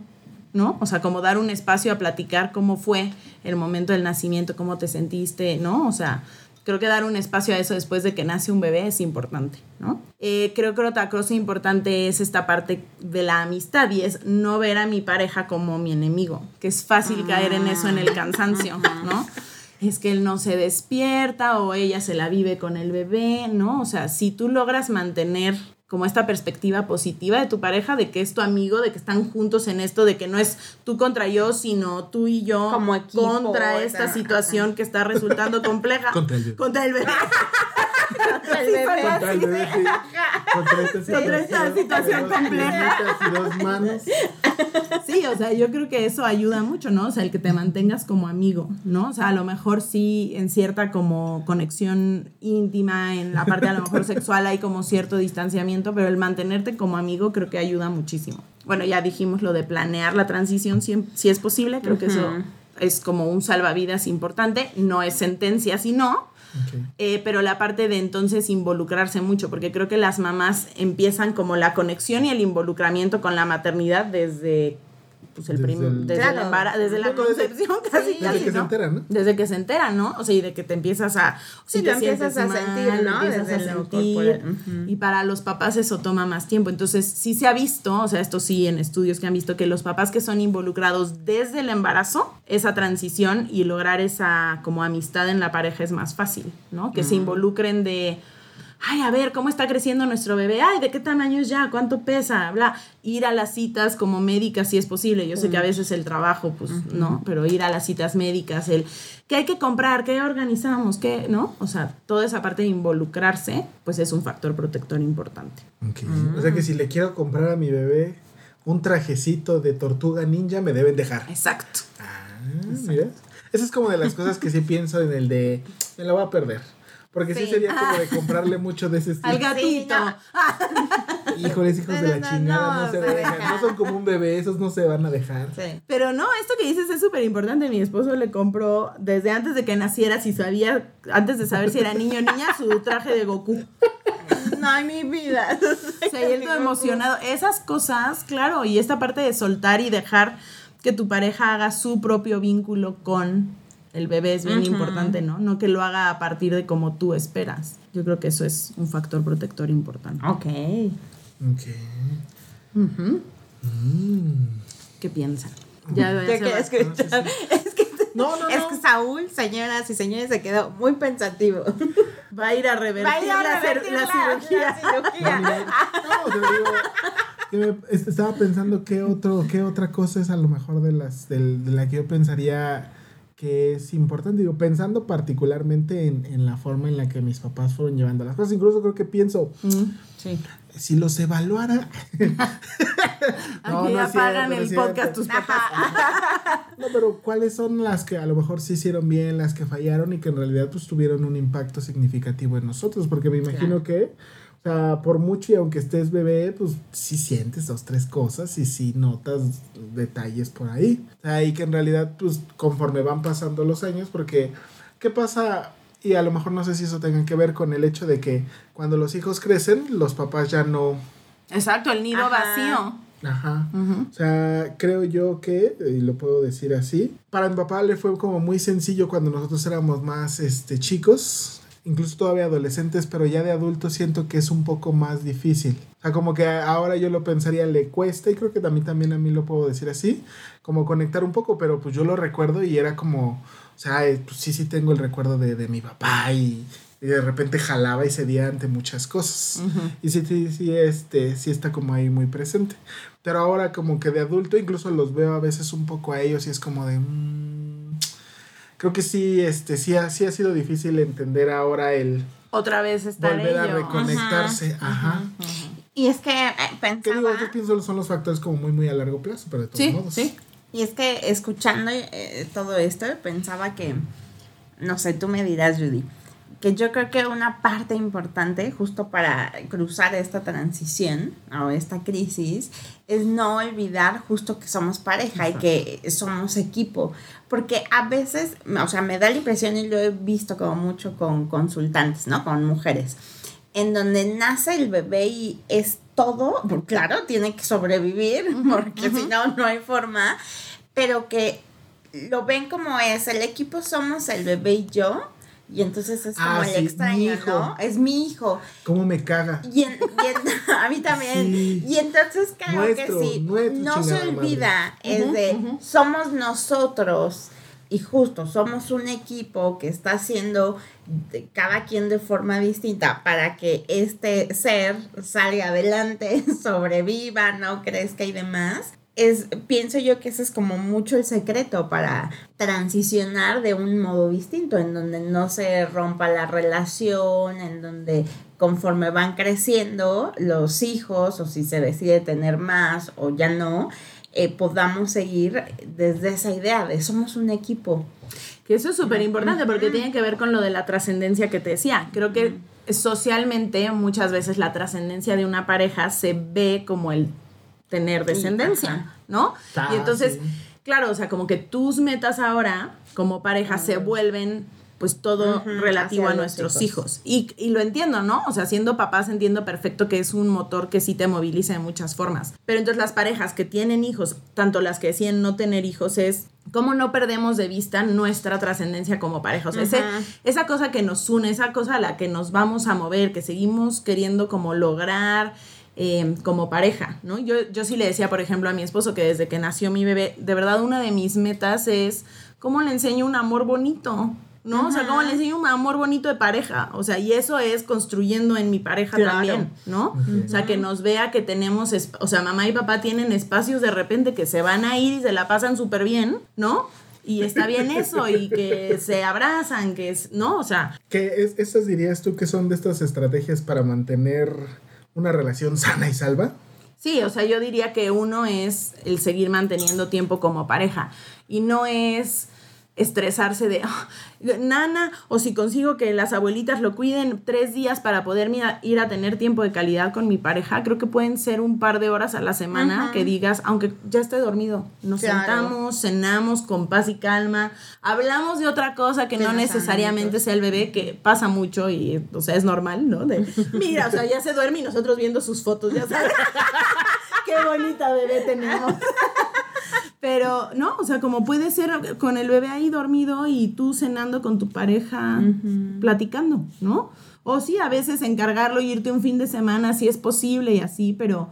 ¿no? O sea, como dar un espacio a platicar cómo fue el momento del nacimiento, cómo te sentiste, ¿no? O sea, creo que dar un espacio a eso después de que nace un bebé es importante, ¿no? Eh, creo que otra cosa importante es esta parte de la amistad y es no ver a mi pareja como mi enemigo, que es fácil caer en eso en el cansancio, ¿no? Es que él no se despierta o ella se la vive con el bebé, ¿no? O sea, si tú logras mantener como esta perspectiva positiva de tu pareja, de que es tu amigo, de que están juntos en esto, de que no es tú contra yo, sino tú y yo Como equipo, contra o esta sea, situación que está resultando compleja. Contra el bebé. Contra el bebé. El Sí, bebé. Contra el bebé, sí. Contra esta Contra esta situación compleja. piernitas y dos manos. Sí, o sea, yo creo que eso ayuda mucho, ¿no? O sea, el que te mantengas como amigo, ¿no? O sea, a lo mejor sí en cierta como conexión íntima, en la parte a lo mejor sexual hay como cierto distanciamiento, pero el mantenerte como amigo creo que ayuda muchísimo. Bueno, ya dijimos lo de planear la transición si, si es posible, creo que eso es como un salvavidas importante, no es sentencia, sino, Eh, pero la parte de entonces involucrarse mucho, porque creo que las mamás empiezan como la conexión y el involucramiento con la maternidad desde pues el Desde el- desde, Claro. la desde la desde- concepción casi, sí, Desde casi, que se enteran, ¿no? Desde que se enteran, ¿no? O sea, y de que te empiezas a... Sí, te empiezas a sentir, ¿no? empiezas Desde a sentir. Y para los papás eso toma más tiempo. Entonces, sí se ha visto, o sea, esto sí en estudios que han visto, que los papás que son involucrados desde el embarazo, esa transición y lograr esa como amistad en la pareja es más fácil, ¿no? Que se involucren de... Ay, a ver, ¿cómo está creciendo nuestro bebé? Ay, ¿de qué tamaño es ya? ¿Cuánto pesa? Bla. Ir a las citas como médica si es posible. Yo sé que a veces el trabajo, pues, ¿no? Pero ir a las citas médicas, el qué hay que comprar, qué organizamos, qué, ¿no? O sea, toda esa parte de involucrarse, pues es un factor protector importante. Ok. O sea que si le quiero comprar a mi bebé un trajecito de tortuga ninja, me deben dejar. Exacto. Ah, mira. Esa es como de las cosas que sí pienso en el de me la voy a perder. Porque sí, Sí. sería como de comprarle mucho de ese estilo. Al gatito. no. Híjoles, hijos de la no, chingada, no, no, se se dejan. deja. No son como un bebé, esos no se van a dejar. Sí. Pero no, esto que dices es súper importante. Mi esposo le compró desde antes de que naciera, si sabía, antes de saber si era niño o niña, su traje de Goku. No, hay mi vida. O sea, él todo emocionado. Esas cosas, claro, y esta parte de soltar y dejar que tu pareja haga su propio vínculo con el bebé es bien importante, ¿no? No que lo haga a partir de como tú esperas. Yo creo que eso es un factor protector importante. Ok. Ok. Mm. ¿Qué piensan? Ya, ya ¿Qué se quieres va. escuchar? Es que, No, no, es no. que Saúl, señoras y señores, se quedó muy pensativo. Va a ir a revertir, Va a ir a revertir la la- cirugía. la cirugía. No, mira, no, te digo, estaba pensando qué otro, qué otra cosa es a lo mejor de las, del- de la que yo pensaría que es importante. Digo, pensando particularmente en, en la forma en la que mis papás fueron llevando las cosas. Incluso creo que pienso, Sí. si los evaluara. No, Aquí no apagan cierto, no el cierto. podcast tus papás. No, pero ¿cuáles son las que a lo mejor sí hicieron bien, las que fallaron y que en realidad pues tuvieron un impacto significativo en nosotros? Porque me imagino que, o sea, por mucho y aunque estés bebé, pues sí sientes dos, tres cosas y sí notas detalles por ahí. O sea, y que en realidad pues conforme van pasando los años, porque ¿qué pasa? Y a lo mejor no sé si eso tenga que ver con el hecho de que cuando los hijos crecen, los papás ya no Exacto, el nido Ajá. vacío. Ajá. Ujú. O sea, creo yo que, y lo puedo decir así, para mi papá le fue como muy sencillo cuando nosotros éramos más este, chicos, incluso todavía adolescentes, pero ya de adultos siento que es un poco más difícil. O sea, como que ahora yo lo pensaría, le cuesta, y creo que también, también a mí lo puedo decir así, como conectar un poco, pero pues yo lo recuerdo y era como, o sea, eh, pues sí, sí tengo el recuerdo de, de mi papá y, y de repente jalaba y cedía ante muchas cosas. Y sí, sí, sí, este, sí está como ahí muy presente. Pero ahora como que de adulto incluso los veo a veces un poco a ellos y es como de... mm, creo que sí, este, sí ha, sí ha sido difícil entender ahora el Otra vez estar volver a ello. reconectarse. Ajá. Y es que eh, Que digo, pensaba... yo pienso son los factores como muy, muy a largo plazo, pero de todos Sí, modos. sí. Y es que escuchando eh, todo esto, pensaba que, no sé, tú me dirás, Judy, que yo creo que una parte importante justo para cruzar esta transición o esta crisis es no olvidar justo que somos pareja y que somos equipo. Porque a veces, o sea, me da la impresión y lo he visto como mucho con consultantes, ¿no? Con mujeres en donde nace el bebé y es todo, claro, tiene que sobrevivir, porque si no, no hay forma, pero que lo ven como es, el equipo somos el bebé y yo, y entonces es como Ah, el sí, mi extraño, hijo. ¿no? Es mi hijo. ¿Cómo me caga? Y, en- y en- a mí también. Sí. Y entonces creo Nuestro, que sí, nuestro, no se madre. olvida, es de somos nosotros y justo somos un equipo que está haciendo de- cada quien de forma distinta para que este ser salga adelante, sobreviva, no crezca y demás. Es, pienso yo que ese es como mucho el secreto para transicionar de un modo distinto, en donde no se rompa la relación, en donde conforme van creciendo los hijos, o si se decide tener más o ya no, eh, podamos seguir desde esa idea de somos un equipo. Que eso es súper importante porque tiene que ver con lo de la trascendencia que te decía. Creo que socialmente muchas veces la trascendencia de una pareja se ve como el tener descendencia. ¿no? Y entonces, claro, o sea, como que tus metas ahora como pareja se vuelven pues todo relativo a nuestros hijos. hijos. Y, y lo entiendo, ¿no? O sea, siendo papás entiendo perfecto que es un motor que sí te moviliza de muchas formas. Pero entonces las parejas que tienen hijos, tanto las que deciden no tener hijos, es cómo no perdemos de vista nuestra trascendencia como pareja. O sea, ese- esa cosa que nos une, esa cosa a la que nos vamos a mover, que seguimos queriendo como lograr eh, como pareja, ¿no? Yo, yo sí le decía, por ejemplo, a mi esposo que desde que nació mi bebé, de verdad una de mis metas es cómo le enseño un amor bonito, ¿no? O sea, cómo le enseño un amor bonito de pareja. O sea, y eso es construyendo en mi pareja Claro. también, ¿no? O sea, que nos vea que tenemos, o sea, mamá y papá tienen espacios de repente que se van a ir y se la pasan súper bien, ¿no? Y está bien eso, y que se abrazan, que es, ¿no? O sea, ¿Qué es, esas dirías tú que son de estas estrategias para mantener una relación sana y salva? Sí, o sea, yo diría que uno es el seguir manteniendo tiempo como pareja y no es estresarse de "Ah, nana o si consigo que las abuelitas lo cuiden tres días para poder ir a tener tiempo de calidad con mi pareja, creo que pueden ser un par de horas a la semana que digas, aunque ya esté dormido, nos Claro. sentamos, cenamos con paz y calma, hablamos de otra cosa que no necesariamente sea el bebé, que pasa mucho y, o sea, es normal, ¿no? De, mira, o sea, ya se duerme y nosotros viendo sus fotos, ya sabes. Qué bonita bebé tenemos. Pero, ¿no? O sea, como puede ser con el bebé ahí dormido y tú cenando con tu pareja, platicando, ¿no? O sí, a veces encargarlo y irte un fin de semana si es posible y así, pero,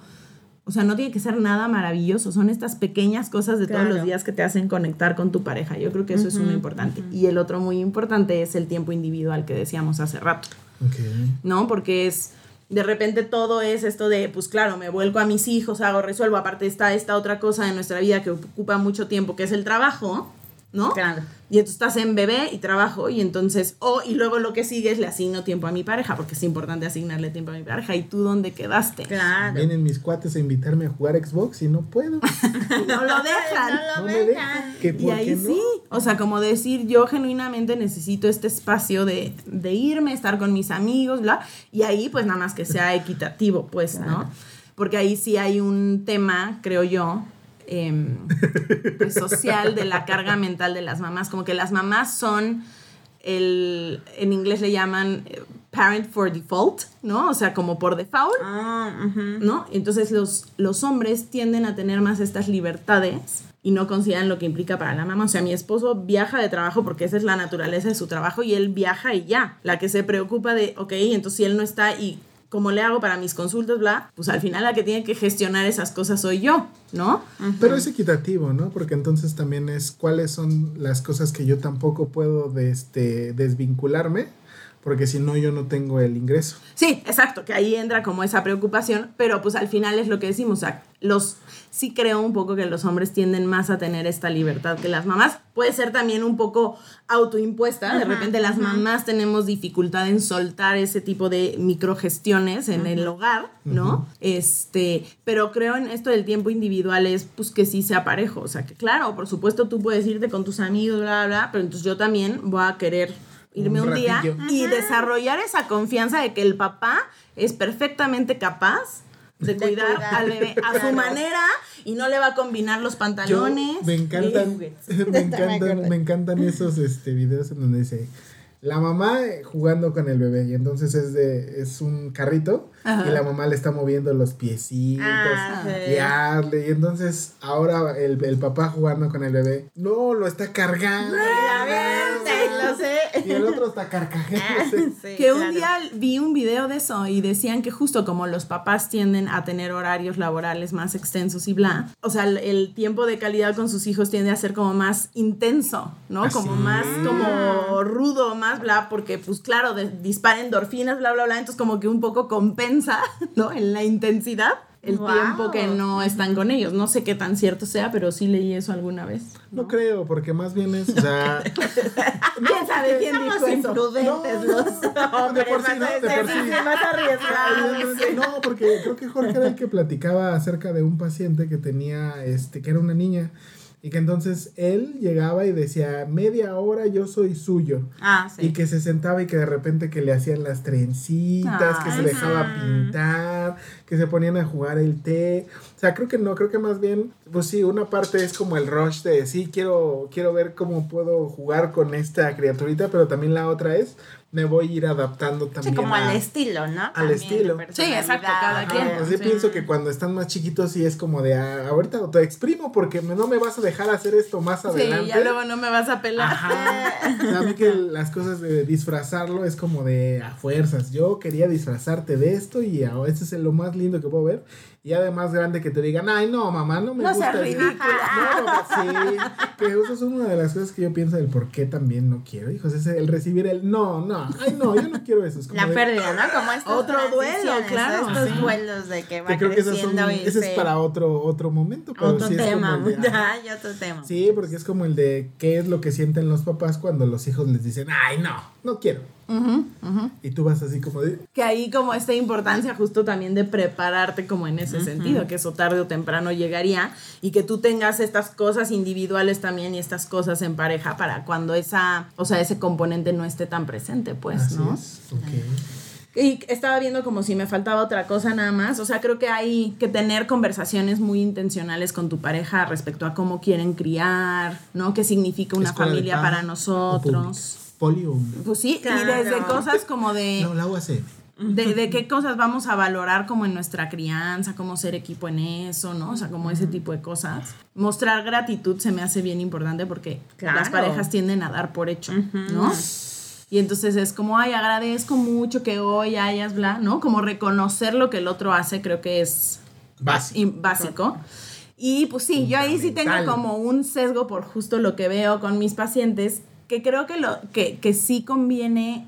o sea, no tiene que ser nada maravilloso. Son estas pequeñas cosas de todos los días que te hacen conectar con tu pareja. Yo creo que eso es uno importante. Y el otro muy importante es el tiempo individual que decíamos hace rato. Ok. ¿no? Porque es de repente todo es esto de, pues claro, me vuelco a mis hijos, hago, resuelvo, aparte está esta otra cosa en nuestra vida que ocupa mucho tiempo, que es el trabajo, ¿no? Claro. Y entonces estás en bebé y trabajo y entonces, o y luego lo que sigue es le asigno tiempo a mi pareja, porque es importante asignarle tiempo a mi pareja. ¿Y tú dónde quedaste? Claro. Vienen mis cuates a invitarme a jugar Xbox y no puedo. No lo dejan. No No lo me dejan. ¿Que Y por ahí qué no? sí, o sea, como decir, yo genuinamente necesito este espacio de, de irme, estar con mis amigos, bla, y ahí pues nada más que sea equitativo, pues, ¿no? Porque ahí sí hay un tema, creo yo, em, pues, social de la carga mental de las mamás, como que las mamás son el, en inglés le llaman eh, parent for default, ¿no? O sea, como por default. Ah. ¿no? Entonces los, los hombres tienden a tener más estas libertades y no consideran lo que implica para la mamá. O sea, mi esposo viaja de trabajo porque esa es la naturaleza de su trabajo y él viaja y ya. La que se preocupa de, ok, entonces si él no está y como le hago para mis consultas, bla, pues al final la que tiene que gestionar esas cosas soy yo, ¿no? Pero es equitativo, ¿no? Porque entonces también es cuáles son las cosas que yo tampoco puedo de este, desvincularme, porque si no yo no tengo el ingreso. Sí, exacto, que ahí entra como esa preocupación, pero pues al final es lo que decimos, o sea, los sí creo un poco que los hombres tienden más a tener esta libertad que las mamás. Puede ser también un poco autoimpuesta, de repente las mamás tenemos dificultad en soltar ese tipo de microgestiones en el hogar, ¿no? Este, pero creo en esto del tiempo individual es pues que sí sea parejo, o sea, que claro, por supuesto tú puedes irte con tus amigos, bla, bla, bla, pero entonces yo también voy a querer irme Un un, día y desarrollar esa confianza de que el papá es perfectamente capaz de De cuidar al bebé a su manera y no le va a combinar los Yo pantalones. me y encantan, me encantan, me encantan esos este, videos en donde dice la mamá jugando con el bebé y entonces es de es un carrito Ajá. y la mamá le está moviendo los piecitos Ah, y hazle, y entonces ahora el, el papá jugando con el bebé no lo está cargando lo sé. y el otro está carcajeándose Sí, Que un claro. día vi un video de eso y decían que justo como los papás tienden a tener horarios laborales más extensos y bla, o sea, el, el tiempo de calidad con sus hijos tiende a ser como más intenso, ¿no? ¿Ah, como más como rudo, más bla, porque pues claro, de- dispara endorfinas, bla, bla, bla, entonces como que un poco compensa, ¿no? En la intensidad. El Wow. tiempo que no están con ellos. No sé qué tan cierto sea, pero sí leí eso alguna vez. no creo porque más bien es o sea ¿Quién sabe quién dijo eso? imprudentes No, los de hombres. por sí, más ¿no? De por sí. sí, más arriesgados. No, porque creo que Jorge era el que platicaba acerca de un paciente que tenía, este, que era una niña. Y que entonces él llegaba y decía, media hora yo soy suyo. Ah, sí. Y que se sentaba y que de repente que le hacían las trencitas, que se dejaba pintar, que se ponían a jugar el té. O sea, creo que no, creo que más bien, pues sí, una parte es como el rush de, sí, quiero, quiero ver cómo puedo jugar con esta criaturita, pero también la otra es, me voy a ir adaptando también. Sí, como a- al estilo, ¿no? También de estilo. Sí, exacto, cada quien. Así Sí. pienso que cuando están más chiquitos sí es como de ah, ahorita te exprimo porque me- no me vas a dejar hacer esto más adelante. Sí, ya luego no me vas a pelar. Ajá. O sea, a mí que las cosas de disfrazarlo es como de a fuerzas. Yo quería disfrazarte de esto y ahora este es lo más lindo que puedo ver. Y además grande que te digan, ay no, mamá, no me No gusta. seas eso". ridícula. No, sí. Que eso es una de las cosas que yo pienso del por qué también no quiero. Hijos, es el recibir el no, no, ay no, yo no quiero eso. Es como La de- pérdida, ¿no? Como estos Otro duelo, claro, Estos sí. duelos de que va Que creo que creciendo y ese es para otro, otro momento. Pero otro sí es tema. como el de, ajá. Ya, y otro tema. Sí, porque es como el de qué es lo que sienten los papás cuando los hijos les dicen, ay, no, no quiero. Ujú, ujú. Y tú vas así como de, Que ahí como esta importancia justo también de prepararte como en ese sentido, que eso tarde o temprano llegaría y que tú tengas estas cosas individuales también y estas cosas en pareja para cuando esa, o sea, ese componente no esté tan presente, pues, así ¿no? es. ok. Y estaba viendo como si me faltaba otra cosa nada más. O sea, creo que hay que tener conversaciones muy intencionales con tu pareja respecto a cómo quieren criar, ¿no? ¿Qué significa una Escuela familia para o nosotros? Pública. Poli o- Pues sí, Claro. y desde cosas como de, No, la UAC. de, de qué cosas vamos a valorar como en nuestra crianza, cómo ser equipo en eso, ¿no? O sea, como ese tipo de cosas. Mostrar gratitud se me hace bien importante porque Claro. las parejas tienden a dar por hecho, ¿no? Y entonces es como, ay, agradezco mucho que hoy hayas, bla, ¿no? Como reconocer lo que el otro hace, creo que es Básico. y- básico. Y pues sí, yo ahí sí tengo como un sesgo por justo lo que veo con mis pacientes, que creo que, lo, que, que sí conviene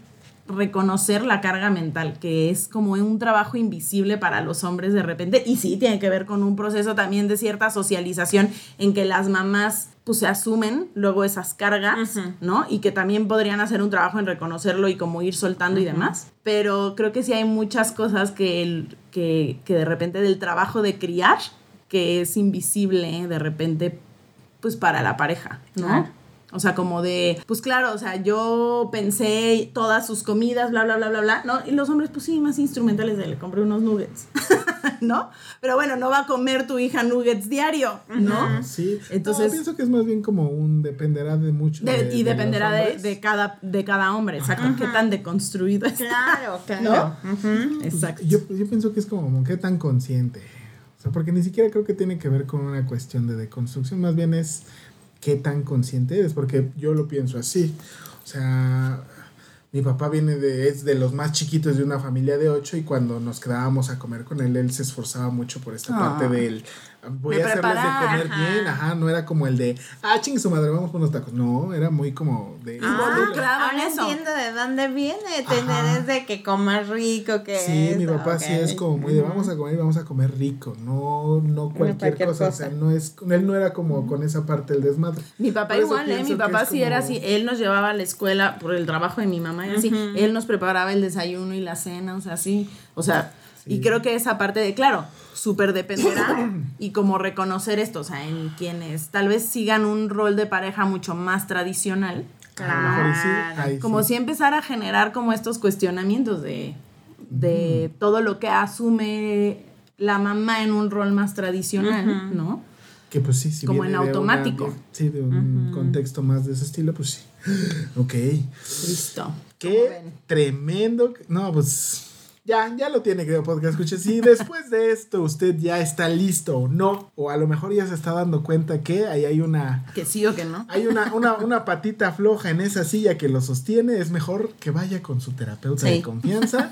reconocer la carga mental, que es como un trabajo invisible para los hombres de repente, y sí tiene que ver con un proceso también de cierta socialización en que las mamás pues se asumen luego esas cargas, ¿no? Y que también podrían hacer un trabajo en reconocerlo y como ir soltando y demás. Pero creo que sí hay muchas cosas que, el, que, que de repente del trabajo de criar, que es invisible de repente, pues para la pareja, ¿no? O sea, como de, pues claro, o sea, yo pensé todas sus comidas, bla, bla, bla, bla, bla, ¿no? Y los hombres, pues sí, más instrumentales de le compré unos nuggets, ¿no? Pero bueno, no va a comer tu hija nuggets diario, ¿no? Sí, Entonces- no, pienso que es más bien como un dependerá de mucho. De- de- y de dependerá de, cada, de cada hombre, exacto, qué tan deconstruido es. Claro, claro. Exacto. Yo, yo pienso que es como qué tan consciente. O sea, porque ni siquiera creo que tiene que ver con una cuestión de deconstrucción, más bien es qué tan consciente eres, porque yo lo pienso así. O sea, mi papá viene de, es de los más chiquitos de una familia de ocho y cuando nos quedábamos a comer con él, él se esforzaba mucho por esta Ah. parte del voy a hacerles de comer ajá. bien, ajá, no era como el de, ah, chingue su madre, vamos por unos tacos. No, era muy como de... Ah, Involucrado ahora eso. entiendo de dónde viene tener de que comas rico, que Sí, mi papá sí es como muy de vamos a comer y vamos a comer rico, no, no cualquier, cualquier cosa, cosa. o sea, no es, él no era como con esa parte del desmadre. Mi papá igual, ¿eh? Mi papá sí como- era así. Él nos llevaba a la escuela por el trabajo de mi mamá y así. Él nos preparaba el desayuno y la cena, o sea, sí. O sea, y creo que esa parte de, claro, súper dependerá y como reconocer esto, o sea, en quienes tal vez sigan un rol de pareja mucho más tradicional. A lo mejor y sí, Claro. ahí Como sí. si empezar a generar como estos cuestionamientos de, de todo lo que asume la mamá en un rol más tradicional, ¿no? Que pues sí, si como viene en de una- automático. de- sí, de un contexto más de ese estilo, pues sí. Ok. Listo. Qué tremendo. No, pues ya, ya lo tiene, creo, podcast. Escuche, si después de esto usted ya está listo o no, o a lo mejor ya se está dando cuenta que ahí hay una Que sí o que no. hay una, una, una patita floja en esa silla que lo sostiene, es mejor que vaya con su terapeuta Sí. de confianza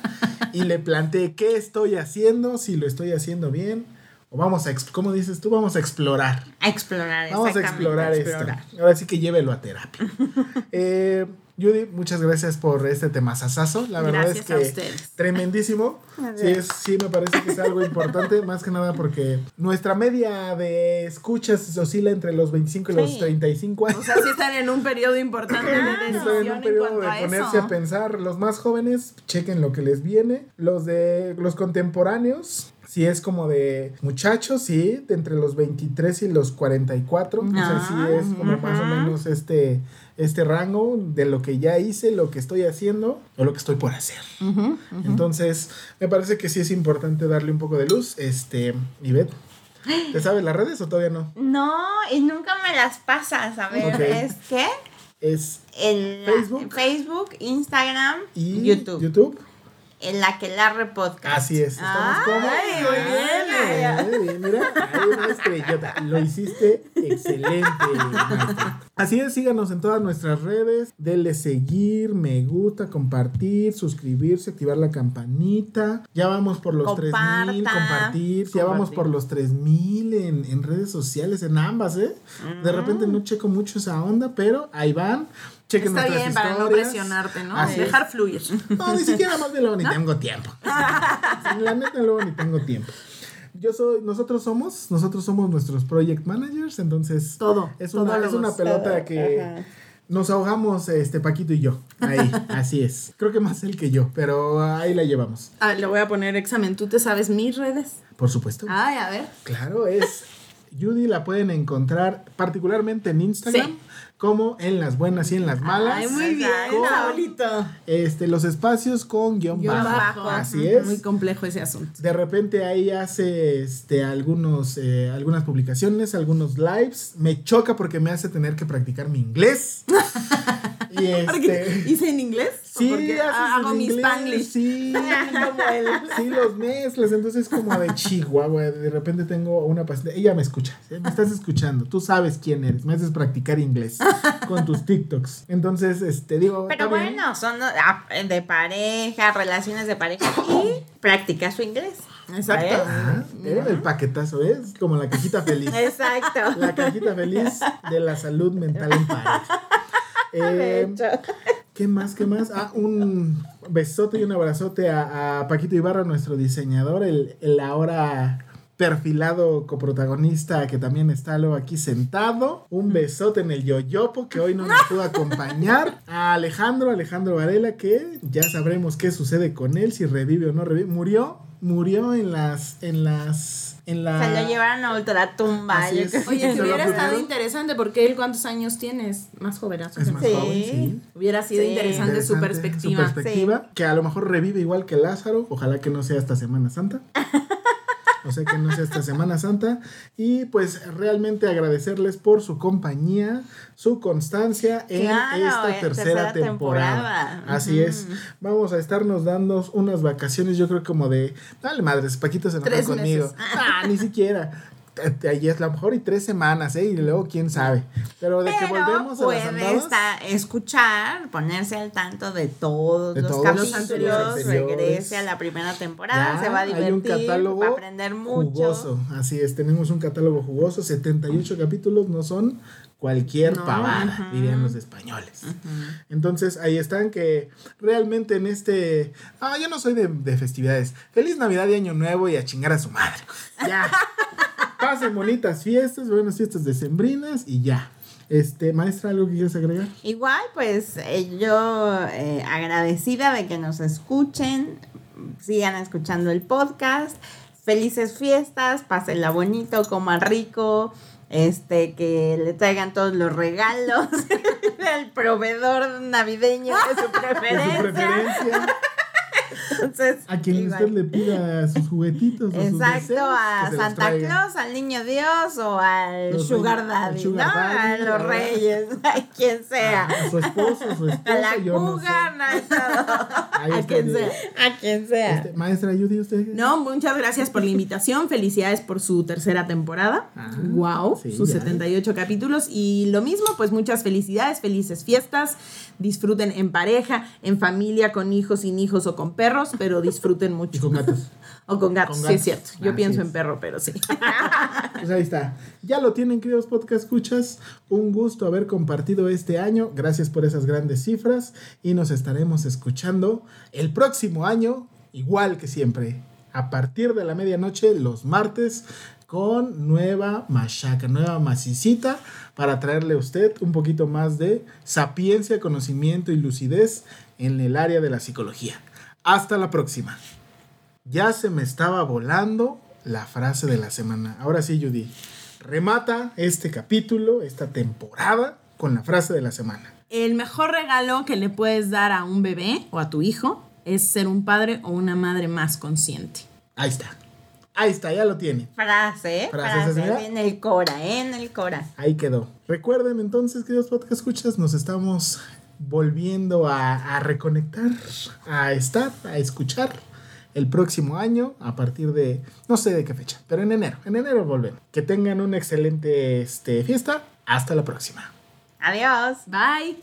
y le plantee qué estoy haciendo, si lo estoy haciendo bien, o vamos a, ¿cómo dices tú? Vamos a explorar. A explorar, Vamos a explorar, explorar. esto. Ahora sí que llévelo a terapia. eh, Judy, muchas gracias por este temazazazo. La verdad Gracias es a que tremendísimo. Sí, es, sí, me parece que es algo importante, más que nada porque nuestra media de escuchas oscila entre los 25 y los Sí. 35 años. O sea, sí están en un periodo importante de Están en un periodo de a ponerse eso. a pensar. Los más jóvenes, chequen lo que les viene. Los de los contemporáneos, si es como de muchachos, sí, de entre los 23 y los 44. o sea, sí Ah, es como más o menos este, este rango de lo que ya hice, lo que estoy haciendo o lo que estoy por hacer. Entonces, me parece que sí es importante darle un poco de luz. Este, Ivette, ¿te sabes las redes o todavía no? No, y nunca me las pasas. A ver, es que Es en Facebook. Facebook, Instagram, y YouTube. YouTube. En la que larre podcast. Así es, estamos Ay, como. muy bien. Muy bien, mira, una estrellota. Lo hiciste excelente, maestro. Así es, síganos en todas nuestras redes. Denle seguir, me gusta, compartir, suscribirse, activar la campanita. Ya vamos por los Comparta. 3000, compartir. Ya vamos por los 3000 en, en redes sociales, en ambas, ¿eh? De repente Mm. no checo mucho esa onda, pero ahí van. Chequen Está nuestras bien para no historias. presionarte, ¿no? Así es. Dejar fluir. No, ni siquiera más de luego ni tengo tiempo. La neta luego ni tengo tiempo. Yo soy, nosotros somos, nosotros somos nuestros project managers, entonces Todo, es una, todo es una pelota que Ajá. nos ahogamos este Paquito y yo. Ahí, así es. Creo que más él que yo, pero ahí la llevamos. Ah, le voy a poner examen. ¿Tú te sabes mis redes? Por supuesto. Ay, a ver. Claro, es Judy la pueden encontrar particularmente en Instagram, Sí. Como en las buenas y en las malas. Ay, muy bien. Este, los espacios con guion, Guión bajo. bajo. Así es. Muy complejo ese asunto. De repente ahí hace este, algunos, eh, algunas publicaciones, algunos lives. Me choca porque me hace tener que practicar mi inglés. y este. ¿Hice en inglés? Sí, haces hago en mi inglés, spanglish. Sí, Como él. sí, los mezclas. Entonces, como de Chihuahua. De repente tengo una paciente. Ella me escucha. ¿sí? Me estás escuchando. Tú sabes quién eres. Me haces practicar inglés con tus TikToks. Entonces, este, digo. Pero está bien. bueno, son ah, de pareja, relaciones de pareja y practica su inglés. Exacto. Ajá, era el paquetazo, ¿ves? Como la cajita feliz. Exacto. La cajita feliz de la salud mental en pareja. Eh, hecho. ¿Qué ¿Qué más? ¿Qué más? Ah, un besote y un abrazote a, a Paquito Ibarra, nuestro diseñador, el, el ahora perfilado coprotagonista que también está luego aquí sentado. Un besote en el yoyopo que hoy no nos pudo acompañar. A Alejandro, Alejandro Varela, que ya sabremos qué sucede con él, si revive o no revive. Murió, murió en las, en las, en la... Se lo llevaron a ultratumba. Así es. Oye, ¿Se si hubiera estado interesante, porque él cuántos años tienes, más jovenazo. Es que más Sí. joven, sí. Hubiera sido Sí. interesante, su perspectiva. Su perspectiva, que a lo mejor revive igual que Lázaro. Ojalá que no sea esta Semana Santa. O sea que no sea esta Semana Santa. Y pues realmente agradecerles por su compañía, su constancia en Claro, esta tercera, tercera temporada. temporada. Así es. Vamos a estarnos dando unas vacaciones, yo creo como de. Dale madres, Paquito se Tres conmigo. Ah, ni siquiera. Allí es a lo mejor y tres semanas, ¿eh? Y luego quién sabe. Pero de que volvemos a las puede andadas. estar- escuchar, ponerse al tanto de todos De los todos capítulos, los anteriores. regrese a la primera temporada, Ya se va a hay divertir, un catálogo va a aprender mucho. Jugoso, así es, tenemos un catálogo jugoso, 78 capítulos, no son cualquier No, pavada, dirían los españoles. Entonces ahí están que realmente en este... Ah, yo no soy de, de festividades. Feliz Navidad y Año Nuevo y a chingar a su madre. Ya. Pasen bonitas fiestas, buenas fiestas decembrinas y ya. Este, maestra, ¿algo que quieras agregar? Igual, pues eh, yo eh, agradecida de que nos escuchen, sigan escuchando el podcast. Felices fiestas, pásenla bonito, coman rico, este, que le traigan todos los regalos del proveedor navideño de su De su preferencia. Entonces, A quien igual. usted le pida sus juguetitos. o sus Exacto, deseos, a Santa. Claus, al niño Dios o al Los Sugar Daddy, al Sugar ¿no? Daddy, a los reyes, a quien sea. A su esposo, su esposa, A la yo no sé. cougar, no, a todo. A quien sea. A quien sea. Este, maestra Judy, ¿usted? No, muchas gracias por la invitación. Felicidades por su tercera temporada. Ah, wow, sí, sus ya. 78 capítulos. Y lo mismo, pues muchas felicidades, felices fiestas. Disfruten en pareja, en familia, con hijos, sin hijos o con perros, pero disfruten Y mucho. con gatos. O con gatos, Con sí es cierto. Yo Así pienso es. en perro, pero sí. Pues ahí está. Ya lo tienen, queridos podcast escuchas. Un gusto haber compartido este año. Gracias por esas grandes cifras. Y nos estaremos escuchando el próximo año, igual que siempre. A partir de la medianoche, los martes, con nueva machaca, nueva macicita, para traerle a usted un poquito más de sapiencia, conocimiento y lucidez en el área de la psicología. Hasta la próxima. Ya se me estaba volando la frase de la semana. Ahora sí, Judy. Remata este capítulo, esta temporada, con la frase de la semana. El mejor regalo que le puedes dar a un bebé o a tu hijo es ser un padre o una madre más consciente. Ahí está. Ahí está, ya lo tiene. Frase, ¿eh? Frase, frase, en el Cora, ¿eh? En el Cora. Ahí quedó. Recuerden entonces, queridos podcast escuchas, nos estamos volviendo a, a reconectar, a estar, a escuchar el próximo año a partir de, no sé de qué fecha, pero en enero. En enero volvemos. Que tengan una excelente este, fiesta. Hasta la próxima. Adiós. Bye.